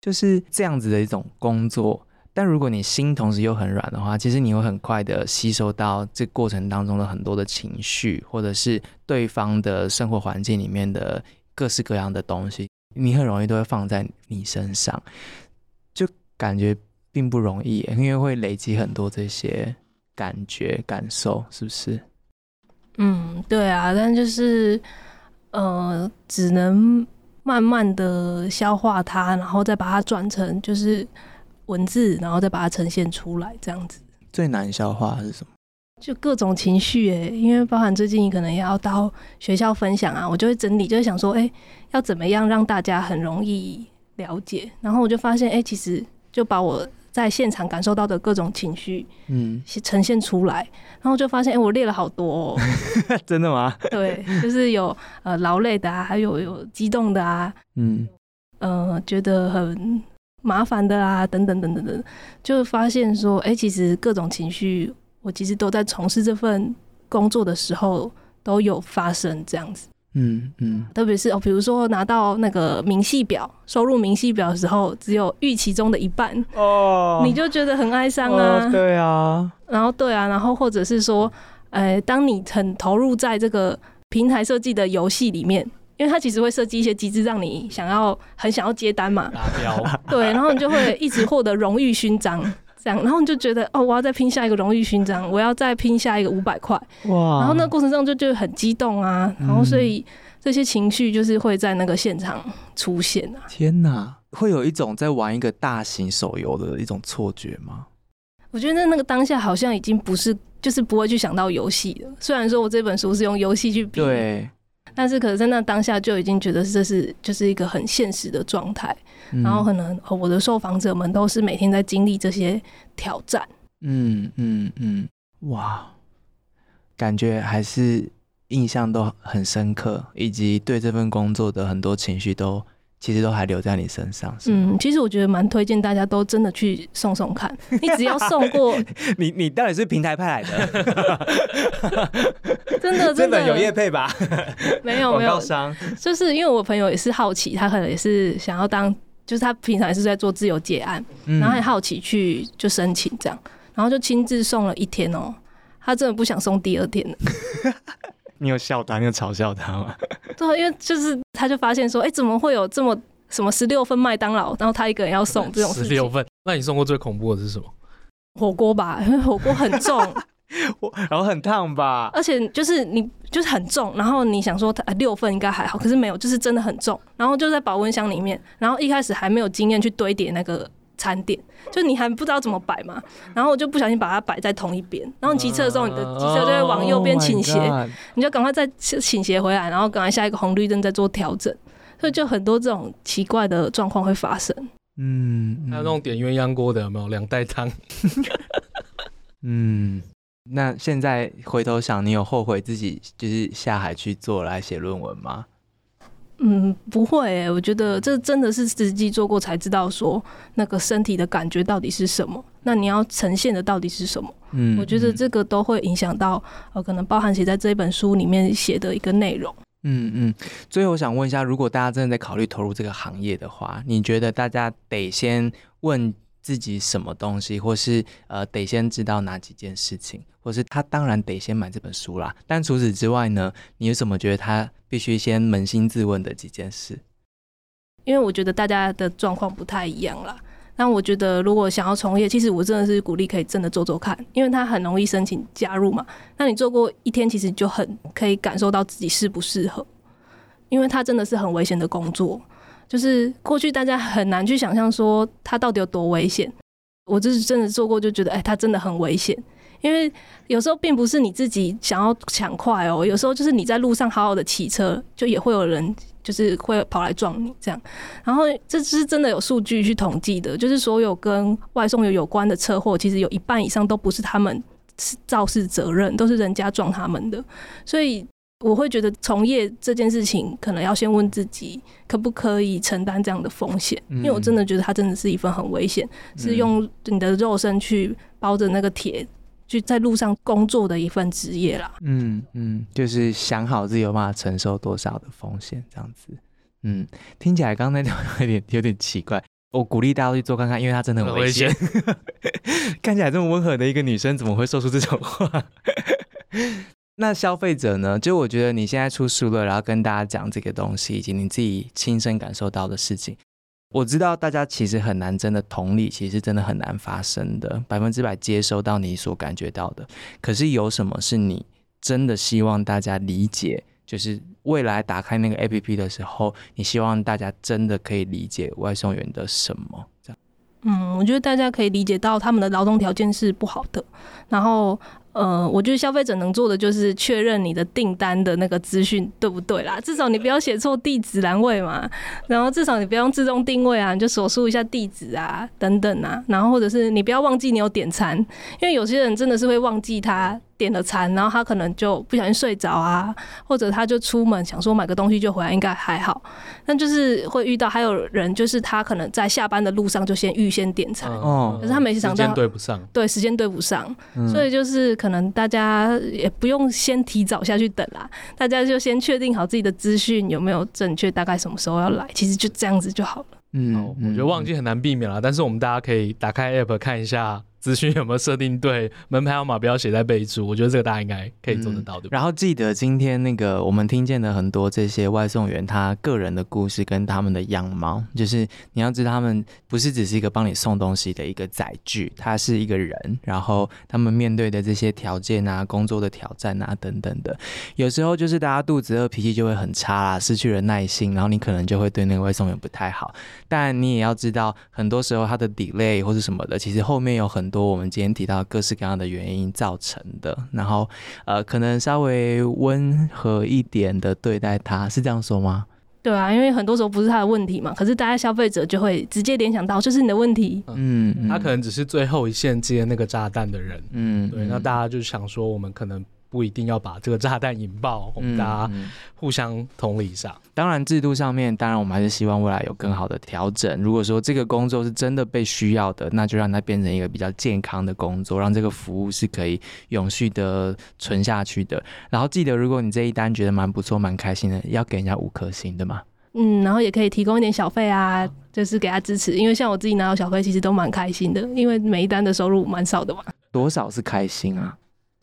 就是这样子的一种工作。但如果你心同时又很软的话，其实你会很快的吸收到这过程当中的很多的情绪，或者是对方的生活环境里面的各式各样的东西，你很容易都会放在你身上，感觉并不容易，因为会累积很多这些感觉感受，是不是？嗯，对啊，但就是呃，只能慢慢的消化它，然后再把它转成就是。文字，然后再把它呈现出来，这样子。最难消化是什么？就各种情绪哎，因为包含最近你可能也要到学校分享啊，我就会整理，就会想说，哎，要怎么样让大家很容易了解。然后我就发现，哎，其实就把我在现场感受到的各种情绪，嗯，呈现出来。然后就发现，哎，我列了好多哦。真的吗？对，就是有呃劳累的啊，还有有激动的啊，嗯，呃，觉得很。麻烦的啊，等等等等等，就发现说，哎、欸，其实各种情绪，我其实都在从事这份工作的时候都有发生这样子。嗯嗯，特别是哦，比如说拿到那个明细表，收入明细表的时候，只有预期中的一半哦，你就觉得很哀伤啊、哦。对啊，然后对啊，然后或者是说，哎、欸，当你很投入在这个平台设计的游戏里面。因为它其实会设计一些机制，让你想要很想要接单嘛，达标。对，然后你就会一直获得荣誉勋章，这样，然后你就觉得哦，我要再拼下一个荣誉勋章，我要再拼下一个五百块，哇！然后那个过程中就就很激动啊，然后所以这些情绪就是会在那个现场出现啊。天哪，会有一种在玩一个大型手游的一种错觉吗？我觉得那个当下好像已经不是，就是不会去想到游戏了。虽然说我这本书是用游戏去比，对。但是，可是在那当下就已经觉得这是就是一个很现实的状态，嗯，然后可能我的受访者们都是每天在经历这些挑战。嗯嗯嗯，哇，感觉还是印象都很深刻，以及对这份工作的很多情绪都。其实都还留在你身上。嗯，其实我觉得蛮推荐大家都真的去送送看。你只要送过，你你到底是平台派来的？真的，真的，有业配吧？没有没有，就是因为我朋友也是好奇，他可能也是想要当，就是他平常也是在做自由接案，嗯，然后很好奇去就申请这样，然后就亲自送了一天哦，他真的不想送第二天了。你有笑他，你有嘲笑他吗？对，因为就是他就发现说，哎、欸，怎么会有这么什么十六份麦当劳，然后他一个人要送这种十六份？那你送过最恐怖的是什么？火锅吧，因为火锅很重，然后很烫吧，而且就是你就是很重，然后你想说他六份应该还好，可是没有，就是真的很重，然后就在保温箱里面，然后一开始还没有经验去堆叠那个。餐点，就你还不知道怎么摆嘛，然后我就不小心把它摆在同一边，然后你骑车的时候，你的机车就会往右边倾斜，oh、你就赶快再倾斜回来，然后赶快下一个红绿灯再做调整，所以就很多这种奇怪的状况会发生。嗯，还有那种点鸳鸯锅的有没有两袋汤？嗯，那现在回头想，你有后悔自己就是下海去做来写论文吗？嗯，不会、欸，我觉得这真的是实际做过才知道，说那个身体的感觉到底是什么，那你要呈现的到底是什么？嗯，我觉得这个都会影响到呃，可能包含写在这一本书里面写的一个内容。嗯嗯，最后我想问一下，如果大家真的在考虑投入这个行业的话，你觉得大家得先问自己什么东西，或是呃，得先知道哪几件事情，或是他当然得先买这本书啦。但除此之外呢，你有什么觉得他必须先扪心自问的几件事？因为我觉得大家的状况不太一样啦。那我觉得如果想要从业，其实我真的是鼓励可以真的做做看，因为他很容易申请加入嘛。那你做过一天，其实就很可以感受到自己适不适合，因为他真的是很危险的工作。就是过去大家很难去想象说它到底有多危险，我就是真的做过，就觉得哎，它真的很危险。因为有时候并不是你自己想要抢快哦，有时候就是你在路上好好的骑车，就也会有人就是会跑来撞你这样。然后这是真的有数据去统计的，就是所有跟外送有有关的车祸，其实有一半以上都不是他们是肇事责任，都是人家撞他们的。所以我会觉得从业这件事情，可能要先问自己可不可以承担这样的风险，嗯、因为我真的觉得它真的是一份很危险，嗯、是用你的肉身去包着那个铁，去在路上工作的一份职业啦。嗯嗯，就是想好自己有办法承受多少的风险，这样子。嗯，听起来刚才那条有点有点奇怪。我鼓励大家去做看看，因为它真的很危险。看起来这么温和的一个女生，怎么会说出这种话？那消费者呢？就我觉得你现在出书了，然后跟大家讲这个东西，以及你自己亲身感受到的事情，我知道大家其实很难真的同理，其实真的很难发生的，百分之百接收到你所感觉到的。可是有什么是你真的希望大家理解？就是未来打开那个 APP 的时候，你希望大家真的可以理解外送员的什么？这样。嗯，我觉得大家可以理解到他们的劳动条件是不好的，然后。呃，我觉得消费者能做的就是确认你的订单的那个资讯对不对啦，至少你不要写错地址栏位嘛，然后至少你不用自动定位啊，你就手输一下地址啊，等等啊，然后或者是你不要忘记你有点餐，因为有些人真的是会忘记他点了餐，然后他可能就不小心睡着啊，或者他就出门想说买个东西就回来，应该还好，但就是会遇到还有人就是他可能在下班的路上就先预先点餐，哦，可是他没想到时间对不上，对，时间对不上，嗯、所以就是。可能大家也不用先提早下去等啦，大家就先确定好自己的资讯有没有正确，大概什么时候要来，其实就这样子就好了。嗯，我觉得忘记很难避免啦，但是我们大家可以打开 App 看一下。资讯有没有设定对？门牌号码不要写在备注，我觉得这个大家应该可以做得到的。对，然后记得今天那个我们听见的很多这些外送员他个人的故事跟他们的样貌，就是你要知道他们不是只是一个帮你送东西的一个载具，他是一个人，然后他们面对的这些条件啊、工作的挑战啊等等的，有时候就是大家肚子饿，脾气就会很差啦，失去了耐心，然后你可能就会对那个外送员不太好。但你也要知道，很多时候他的 delay 或是什么的，其实后面有很多我们今天提到各式各样的原因造成的，然后呃，可能稍微温和一点的对待他，是这样说吗？对啊，因为很多时候不是他的问题嘛，可是大家消费者就会直接联想到就是你的问题。嗯，嗯，他可能只是最后一线接那个炸弹的人。嗯，对，那大家就想说，我们可能。不一定要把这个炸弹引爆，我们大家互相同理上。嗯嗯、当然，制度上面，当然我们还是希望未来有更好的调整。如果说这个工作是真的被需要的，那就让它变成一个比较健康的工作，让这个服务是可以永续的存下去的。然后记得，如果你这一单觉得蛮不错、蛮开心的，要给人家五颗星的嘛。嗯，然后也可以提供一点小费啊，就是给他支持。因为像我自己拿到小费，其实都蛮开心的，因为每一单的收入蛮少的嘛。多少是开心啊？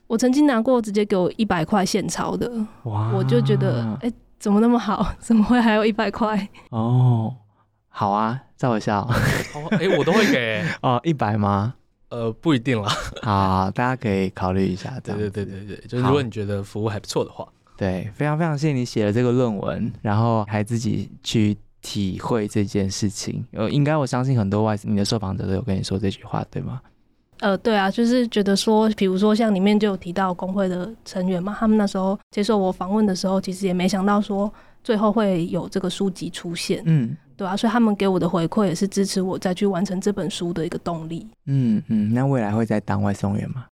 我曾经拿过直接给我一百块现钞的，哇！我就觉得，哎、欸，怎么那么好？怎么会还有一百块？哦，好啊，在我笑。哎、欸，我都会给 哦，一百吗？呃，不一定啦。好，大家可以考虑一下。对对对对对，就是如果你觉得服务还不错的话，对，非常非常谢谢你写了这个论文，然后还自己去体会这件事情。呃，应该我相信很多外你的受访者都有跟你说这句话，对吗？呃，对啊，就是觉得说，比如说像里面就有提到工会的成员嘛，他们那时候接受我访问的时候，其实也没想到说最后会有这个书籍出现，嗯，对啊，所以他们给我的回馈也是支持我再去完成这本书的一个动力。嗯嗯，那未来会再当外送员吗？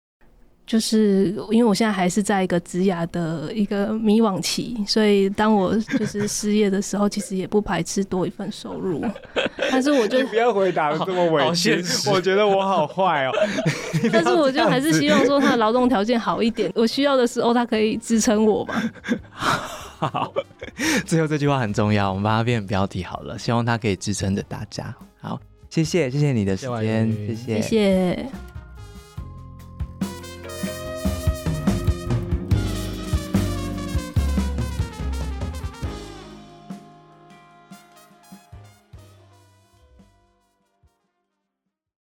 就是因为我现在还是在一个职涯的一个迷惘期，所以当我就是失业的时候，其实也不排斥多一份收入。但是我就不要回答的这么委屈，我觉得我好坏哦。但是我就还是希望说他的劳动条件好一点，我需要的时候他可以支撑我嘛。好，最后这句话很重要，我们把它变成标题好了，希望它可以支撑着大家。好，谢谢，谢谢你的时间，谢谢，谢谢。